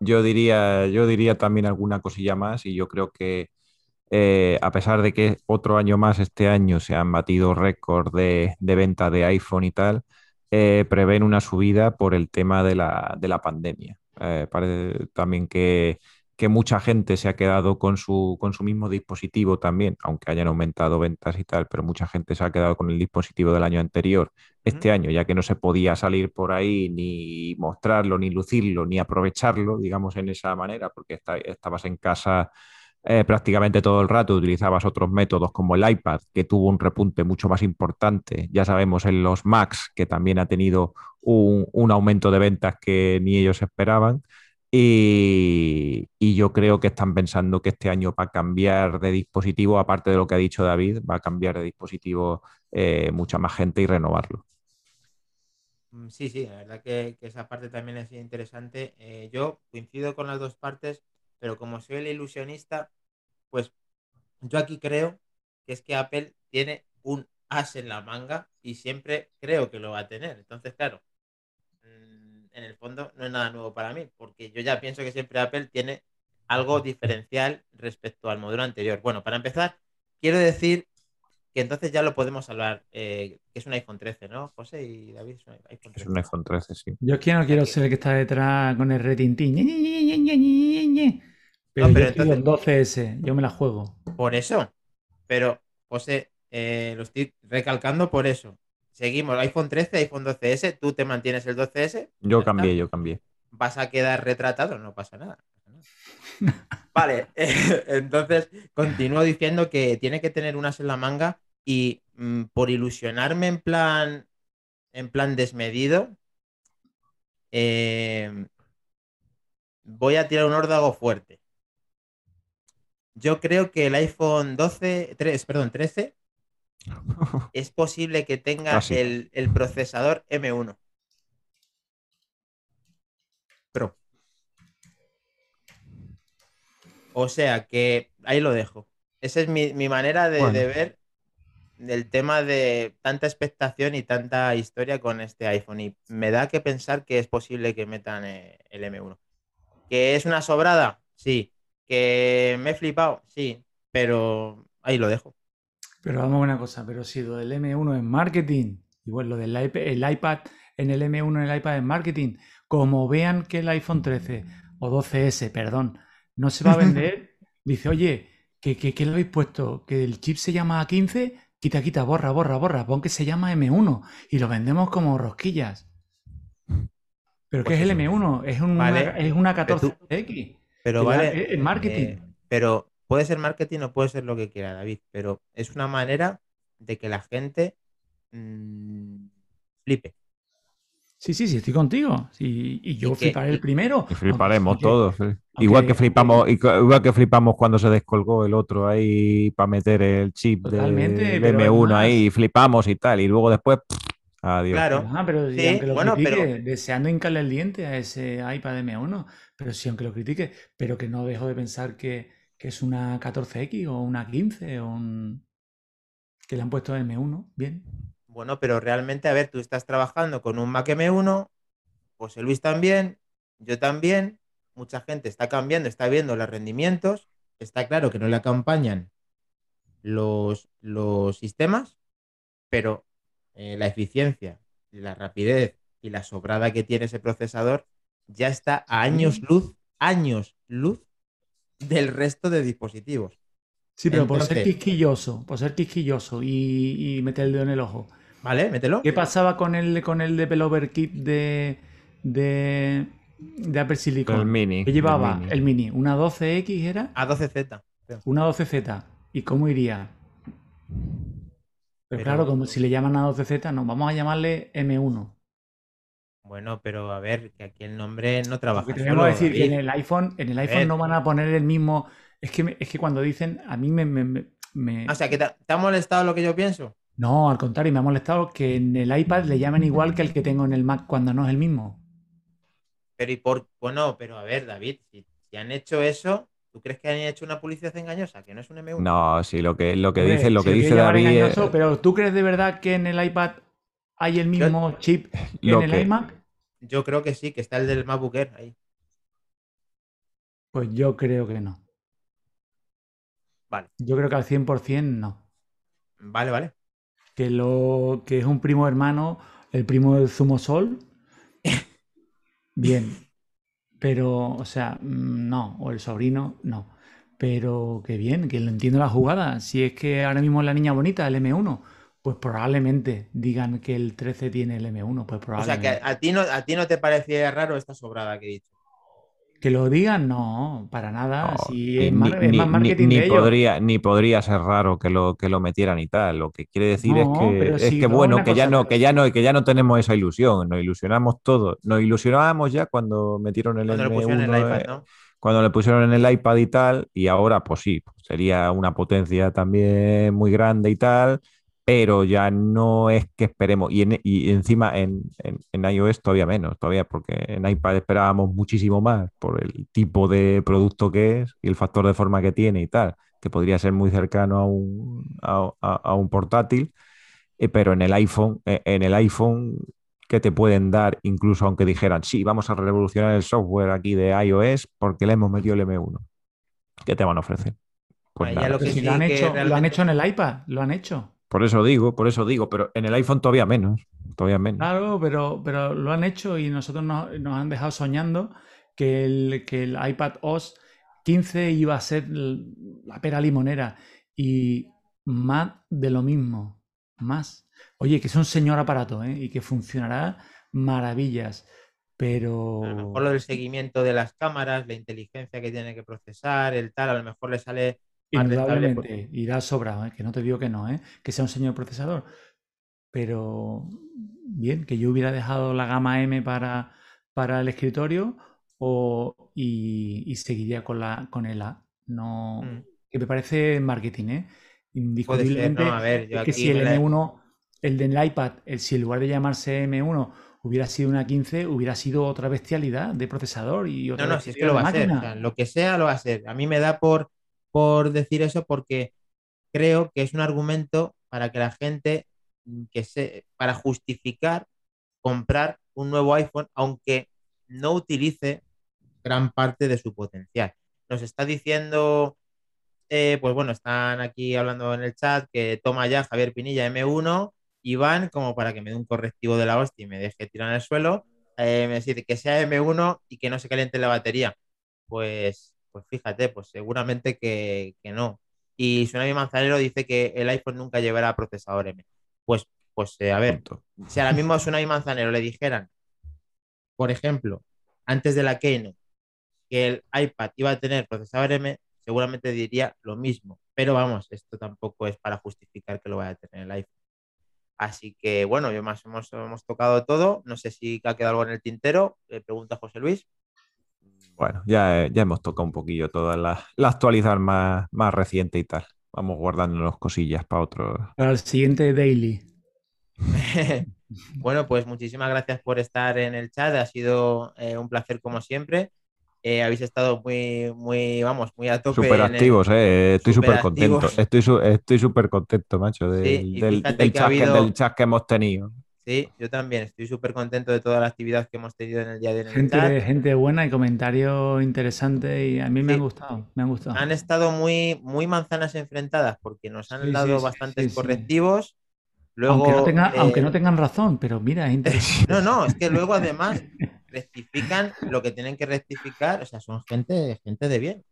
yo diría, yo diría también alguna cosilla más y yo creo que eh, a pesar de que otro año más este año se han batido récord de, de venta de iPhone y tal, eh, prevén una subida por el tema de la, pandemia. Eh, parece también que, mucha gente se ha quedado con su, con su mismo dispositivo también, aunque hayan aumentado ventas y tal, pero mucha gente se ha quedado con el dispositivo del año anterior este año, ya que no se podía salir por ahí ni mostrarlo, ni lucirlo, ni aprovecharlo, digamos, en esa manera, porque estabas en casa eh, prácticamente todo el rato utilizabas otros métodos como el iPad, que tuvo un repunte mucho más importante. Ya sabemos en los Macs, que también ha tenido un, aumento de ventas que ni ellos esperaban. Y, yo creo que están pensando que este año va a cambiar de dispositivo, aparte de lo que ha dicho David, va a cambiar de dispositivo eh, mucha más gente y renovarlo. Mm, sí, sí, la verdad que, esa parte también es interesante. Eh, yo coincido con las dos partes pero como soy el ilusionista, pues yo aquí creo que es que Apple tiene un as en la manga y siempre creo que lo va a tener. Entonces, claro, mm, en el fondo no es nada nuevo para mí, porque yo ya pienso que siempre Apple tiene algo diferencial respecto al modelo anterior. Bueno, para empezar, quiero decir que entonces ya lo podemos hablar, eh, que es un iPhone 13, ¿no, José y David? Es un iPhone 13, es un iPhone 13 sí. Yo es que no quiero ser el que está detrás con el retintín. Pero, yo entonces... 12S, yo me la juego. Por eso. Pero, José, eh, lo estoy recalcando por eso. Seguimos, iPhone 13, iPhone 12S, tú te mantienes el 12S. Yo cambié, yo cambié. Vas a quedar retratado, no pasa nada. *laughs* vale, *laughs* entonces continúo diciendo que tiene que tener unas en la manga y mm, por ilusionarme en plan, en plan desmedido, eh, voy a tirar un órdago fuerte. Yo creo que el iPhone 12, 3, perdón, 13 *laughs* es posible que tenga el, procesador M1. Pro. O sea que ahí lo dejo. Esa es mi, manera de, ver el tema de tanta expectación y tanta historia con este iPhone. Y me da que pensar que es posible que metan eh, el M1. ¿Que es una sobrada? Sí. ¿Que me he flipado? Sí. Pero ahí lo dejo. Pero vamos a una cosa, pero si lo del M1 es marketing, igual lo del el iPad en el M1 en el iPad es marketing, como vean que el iPhone 13 o 12S, perdón, no se va a vender, *laughs* dice, oye, ¿qué, qué, lo habéis puesto? ¿Que el chip se llama A15? Quita, quita, borra, borra, borra, pon que se llama M1 y lo vendemos como rosquillas. ¿Pero qué es el M1? Es, una, es una 14X. Pero vale. Es marketing. Eh, pero puede ser marketing o puede ser lo que quiera, David. Pero es una manera de que la gente mm, flipe. Sí, sí, sí, estoy contigo. y yo fliparé el primero. Y fliparemos todos. igual que flipamos, igual que flipamos cuando se descolgó el otro ahí para meter el chip del M1 ahí, y flipamos y tal. Y luego después, adiós. Claro. pero sí, aunque lo bueno, critique, deseando hincarle el diente a ese iPad M1, pero sí, aunque lo critique, pero que no dejo de pensar que, que es una 14X o una 15 o un... que le han puesto M1, bien. Bueno, pero realmente, a ver, tú estás trabajando con un Mac M1, José Luis también, yo también, mucha gente está cambiando, está viendo los rendimientos, está claro que no le acompañan los, los sistemas, pero eh, la eficiencia, la rapidez y la sobrada que tiene ese procesador ya está a años luz, años luz del resto de dispositivos. Sí, pero por ser quisquilloso, por ser quisquilloso y, y meter el dedo en el ojo. Vale, mételo. ¿Qué pasaba con el, con el developer kit de, de, de Apple Silicon? El mini. ¿Qué llevaba? El mini. ¿Una 12X era? A12Z. Una 12Z. ¿Y cómo iría? Pero, claro, como si le llaman a 12Z, no, vamos a llamarle M1. Bueno, pero a ver, que aquí el nombre no trabaja. Tenemos que decir que en el iPhone, en el iPhone no van a poner el mismo. Es que, es que cuando dicen, a mí me, me, O sea, que te, ha molestado lo que yo pienso. No, al contrario, me ha molestado que en el iPad le llamen igual que el que tengo en el Mac cuando no es el mismo. Pero y por, bueno, pero a ver, David, si, han hecho eso, ¿tú crees que han hecho una publicidad engañosa? Que no es un M1. No, sí, lo que, lo que dice, lo que dice David. Pero ¿tú crees de verdad que en el iPad hay el mismo chip *laughs* que en el iMac? Yo creo que sí, que está el del MacBook Air ahí. Pues yo creo que no. Vale. Yo creo que al 100% no. Vale, vale que, lo, que es un primo hermano, el primo del Zumo Sol. *laughs* Bien. Pero, o sea, mm, no. O el sobrino, no. Pero que bien, que lo entiendo la jugada. Si es que ahora mismo es la niña bonita, el M1, pues probablemente digan que el 13 tiene el M1. Pues probablemente. O sea, que a ti no, a ti no te parecía raro esta sobrada que he dicho. Que lo digan, no, para nada. si es, más, marketing ni, podría, ni podría ser raro que lo, que lo metieran y tal. Lo que quiere decir es que, es que bueno, que ya no, que ya no, que ya no tenemos esa ilusión. Nos ilusionamos todos. Nos ilusionábamos ya cuando metieron el, cuando M1, el iPad, ¿no? cuando le pusieron en el iPad y tal, y ahora pues sí, sería una potencia también muy grande y tal, pero ya no es que esperemos. Y, y encima en, en, iOS todavía menos, todavía, porque en iPad esperábamos muchísimo más por el tipo de producto que es y el factor de forma que tiene y tal, que podría ser muy cercano a un, a, un portátil. Eh, pero en el iPhone, eh, en el iPhone que te pueden dar, incluso aunque dijeran, sí, vamos a revolucionar el software aquí de iOS porque le hemos metido el M1. ¿Qué te van a ofrecer? Pues lo, que lo, han hecho, lo han hecho en el iPad, lo han hecho. Por eso digo, por eso digo, pero en el iPhone todavía menos, todavía menos. Claro, pero, pero lo han hecho y nosotros nos, han dejado soñando que el, que el iPad OS 15 iba a ser la pera limonera y más de lo mismo, más. Oye, que es un señor aparato ¿eh? y que funcionará maravillas, pero... A lo mejor lo del seguimiento de las cámaras, la inteligencia que tiene que procesar, el tal, a lo mejor le sale Indudablemente, irá sobrado, ¿eh? que no te digo que no, ¿eh? que sea un señor procesador. Pero bien, que yo hubiera dejado la gama M para, para el escritorio o, y, seguiría con, la, con el A. No, mm. Que me parece marketing, ¿eh? Indiscutiblemente. es que si el M1, el del iPad, el, si en lugar de llamarse M1 hubiera sido una 15, hubiera sido otra bestialidad de procesador y otra No, no, si es que lo va a ser. lo que sea, lo va a ser. A mí me da por, por decir eso porque creo que es un argumento para que la gente, mm, que se, para justificar comprar un nuevo iPhone, aunque no utilice gran parte de su potencial. Nos está diciendo, eh, pues bueno, están aquí hablando en el chat que toma ya Javier Pinilla M1 y van como para que me dé un correctivo de la hostia y me deje tirar en el suelo. Eh, me dice que sea M1 y que no se caliente la batería. Pues, pues fíjate, pues seguramente que, no. Y Tsunami Manzanero dice que el iPhone nunca llevará procesador M. Pues, pues eh, a ver, si ahora mismo a Tsunami Manzanero le dijeran, por ejemplo, antes de la Keynote, que el iPad iba a tener procesador M, seguramente diría lo mismo. Pero vamos, esto tampoco es para justificar que lo vaya a tener el iPhone. Así que bueno, yo más hemos, hemos tocado todo. No sé si ha quedado algo en el tintero. Le pregunta José Luis. Bueno, ya, ya hemos tocado un poquillo toda la, la actualidad más, más reciente y tal. Vamos guardándonos cosillas para otro. Para el siguiente daily. *laughs* bueno, pues muchísimas gracias por estar en el chat. Ha sido eh, un placer como siempre. Eh, habéis estado muy, muy, vamos, muy a tope. Súper activos, eh. Estoy súper contento. Estoy estoy súper contento, macho, del, chat que, hemos tenido. Sí, yo también. Estoy súper contento de toda la actividad que hemos tenido en el día de hoy. Gente, gente buena y comentarios interesantes y a mí me han gustado, me han gustado. Han estado muy, muy manzanas enfrentadas porque nos han dado bastantes correctivos. Luego, aunque, no tengan razón, pero mira, es interesante. No, no, es que luego *laughs* además rectifican lo que tienen que rectificar, o sea, son gente, gente de bien.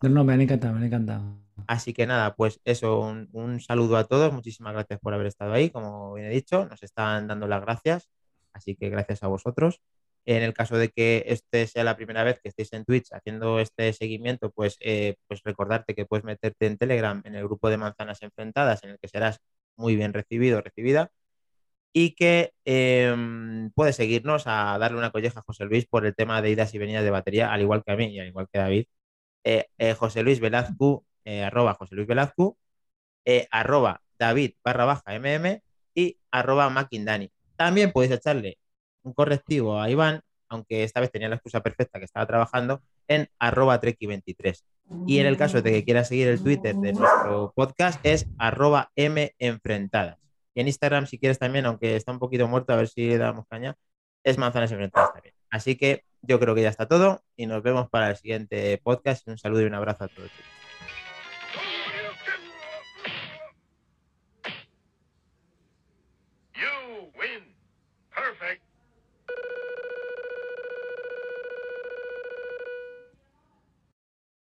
No, no, me han encantado, me han encantado. Así que nada, pues eso, un, saludo a todos, muchísimas gracias por haber estado ahí, como bien he dicho, nos están dando las gracias, así que gracias a vosotros. En el caso de que este sea la primera vez que estéis en Twitch haciendo este seguimiento, pues, eh, pues recordarte que puedes meterte en Telegram en el grupo de manzanas enfrentadas, en el que serás muy bien recibido recibida y que em, puede seguirnos a darle una colleja a José Luis por el tema de idas y venidas de batería, al igual que a mí y al igual que David. Eh, eh, José Luis Velazco, eh, arroba José Luis Velazco, arroba David barra baja MM y arroba Makindani. También podéis echarle un correctivo a Iván, aunque esta vez tenía la excusa perfecta que estaba trabajando, en arroba Treki23. Y en el caso de que quiera seguir el Twitter de nuestro podcast es arroba M Enfrentadas. Y en Instagram, si quieres también, aunque está un poquito muerto, a ver si le damos caña, es Manzanas Enfrentadas también. Así que yo creo que ya está todo y nos vemos para el siguiente podcast. Un saludo y un abrazo a todos.